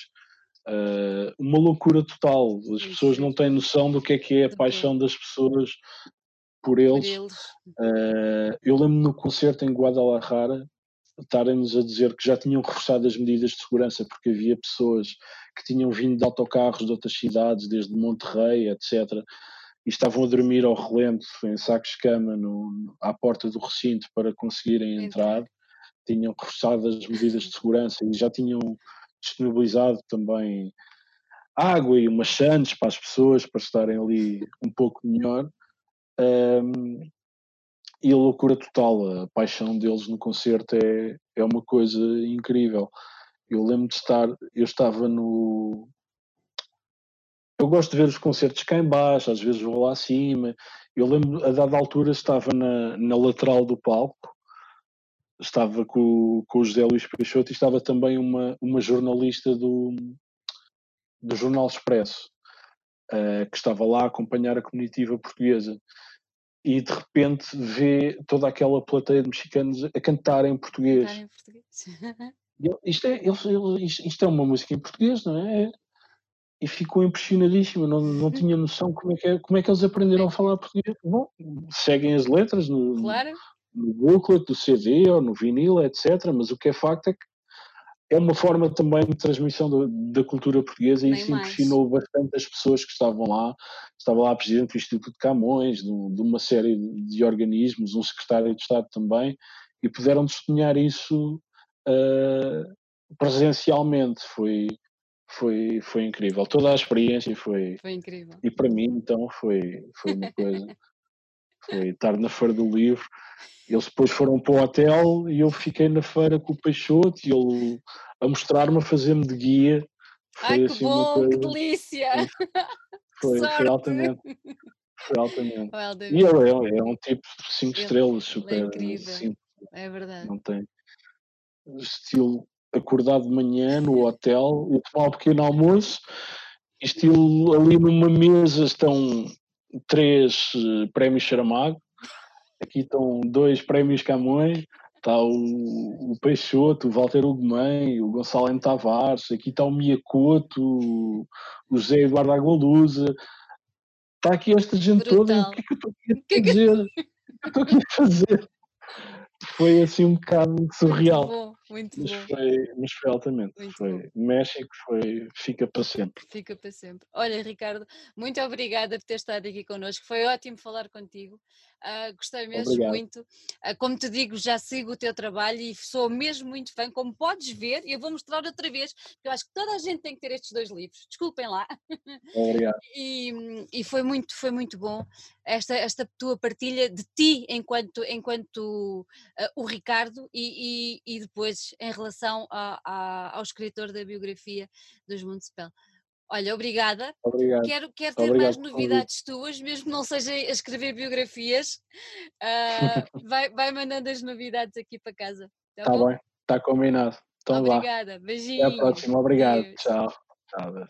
[SPEAKER 2] Uh, uma loucura total. As pessoas não têm noção do que é que é a paixão das pessoas por eles. Uh, eu lembro no concerto em Guadalajara, estarem-nos a dizer que já tinham reforçado as medidas de segurança porque havia pessoas que tinham vindo de autocarros de outras cidades, desde Monterrey, etc., e estavam a dormir ao relento, em sacos de cama, no, à porta do recinto para conseguirem entrar. Tinham reforçado as medidas de segurança e já tinham disponibilizado também água e umas chantes para as pessoas para estarem ali um pouco melhor. Um, e a loucura total, a paixão deles no concerto é, é uma coisa incrível. Eu lembro de estar, eu estava no. Eu gosto de ver os concertos cá em baixo, às vezes vou lá acima. Eu lembro, a dada altura, estava na, na lateral do palco, estava com, com o José Luís Peixoto e estava também uma, uma jornalista do, do Jornal Expresso, uh, que estava lá a acompanhar a comitiva portuguesa e de repente vê toda aquela plateia de mexicanos a cantar em português. Cantar em português. isto, é, isto é uma música em português, não é? E ficou impressionadíssimo, não, não tinha noção como é, que é, como é que eles aprenderam a falar português. Bom, seguem as letras no, claro. no booklet do CD ou no vinil, etc. Mas o que é facto é que é uma forma também de transmissão da, da cultura portuguesa e isso impressionou bastante as pessoas que estavam lá. Estava lá Presidente do Instituto de Camões, de, de, uma série de organismos, um secretário de Estado também, e puderam testemunhar isso uh, presencialmente. Foi, foi, foi incrível. Toda a experiência foi,
[SPEAKER 1] foi incrível.
[SPEAKER 2] E para mim, então, foi, foi uma coisa. foi estar na Feira do Livro eles depois foram para o hotel e eu fiquei na feira com o Peixoto e ele a mostrar-me, a fazer-me de guia.
[SPEAKER 1] Foi Ai, assim que bom, coisa... que delícia!
[SPEAKER 2] Foi, foi altamente. Foi altamente. e ele é, é, um tipo de 5 estrelas, super é simples.
[SPEAKER 1] É verdade.
[SPEAKER 2] Não tem estilo acordar de manhã no hotel e tomar um pequeno almoço, estilo ali numa mesa estão três uh, prémios Saramago aqui estão dois prémios Camões, está o, o Peixoto, o Walter Ugumem, o Gonçalo M. Tavares, aqui está o Miyakoto, o, o José Eduardo Agualusa, está aqui esta gente Brutal. toda, o que é que eu estou aqui a é fazer? o que eu estou aqui a fazer? Foi assim um bocado surreal. Muito mas bom. Foi, mas foi altamente. Muito foi, bom. México foi, fica para sempre.
[SPEAKER 1] Fica para sempre. Olha, Ricardo, muito obrigada por ter estado aqui connosco. Foi ótimo falar contigo. Uh, gostei mesmo Obrigado. muito. Uh, como te digo, já sigo o teu trabalho e sou mesmo muito fã. Como podes ver, e eu vou mostrar outra vez, porque eu acho que toda a gente tem que ter estes dois livros. Desculpem lá.
[SPEAKER 2] Obrigado.
[SPEAKER 1] e, e foi muito, foi muito bom esta, esta tua partilha de ti enquanto, enquanto uh, o Ricardo e, e, e, depois em relação a, a, ao escritor da biografia dos Municipal. Olha, obrigada.
[SPEAKER 2] Obrigado.
[SPEAKER 1] Quero, quero ter Obrigado mais novidades tuas, mesmo que não seja a escrever biografias. Uh, vai, vai mandando as novidades aqui para casa.
[SPEAKER 2] Está tá bem, está combinado. Então
[SPEAKER 1] Obrigada, beijinho.
[SPEAKER 2] Até a próxima, obrigado. Tchau. Tchau.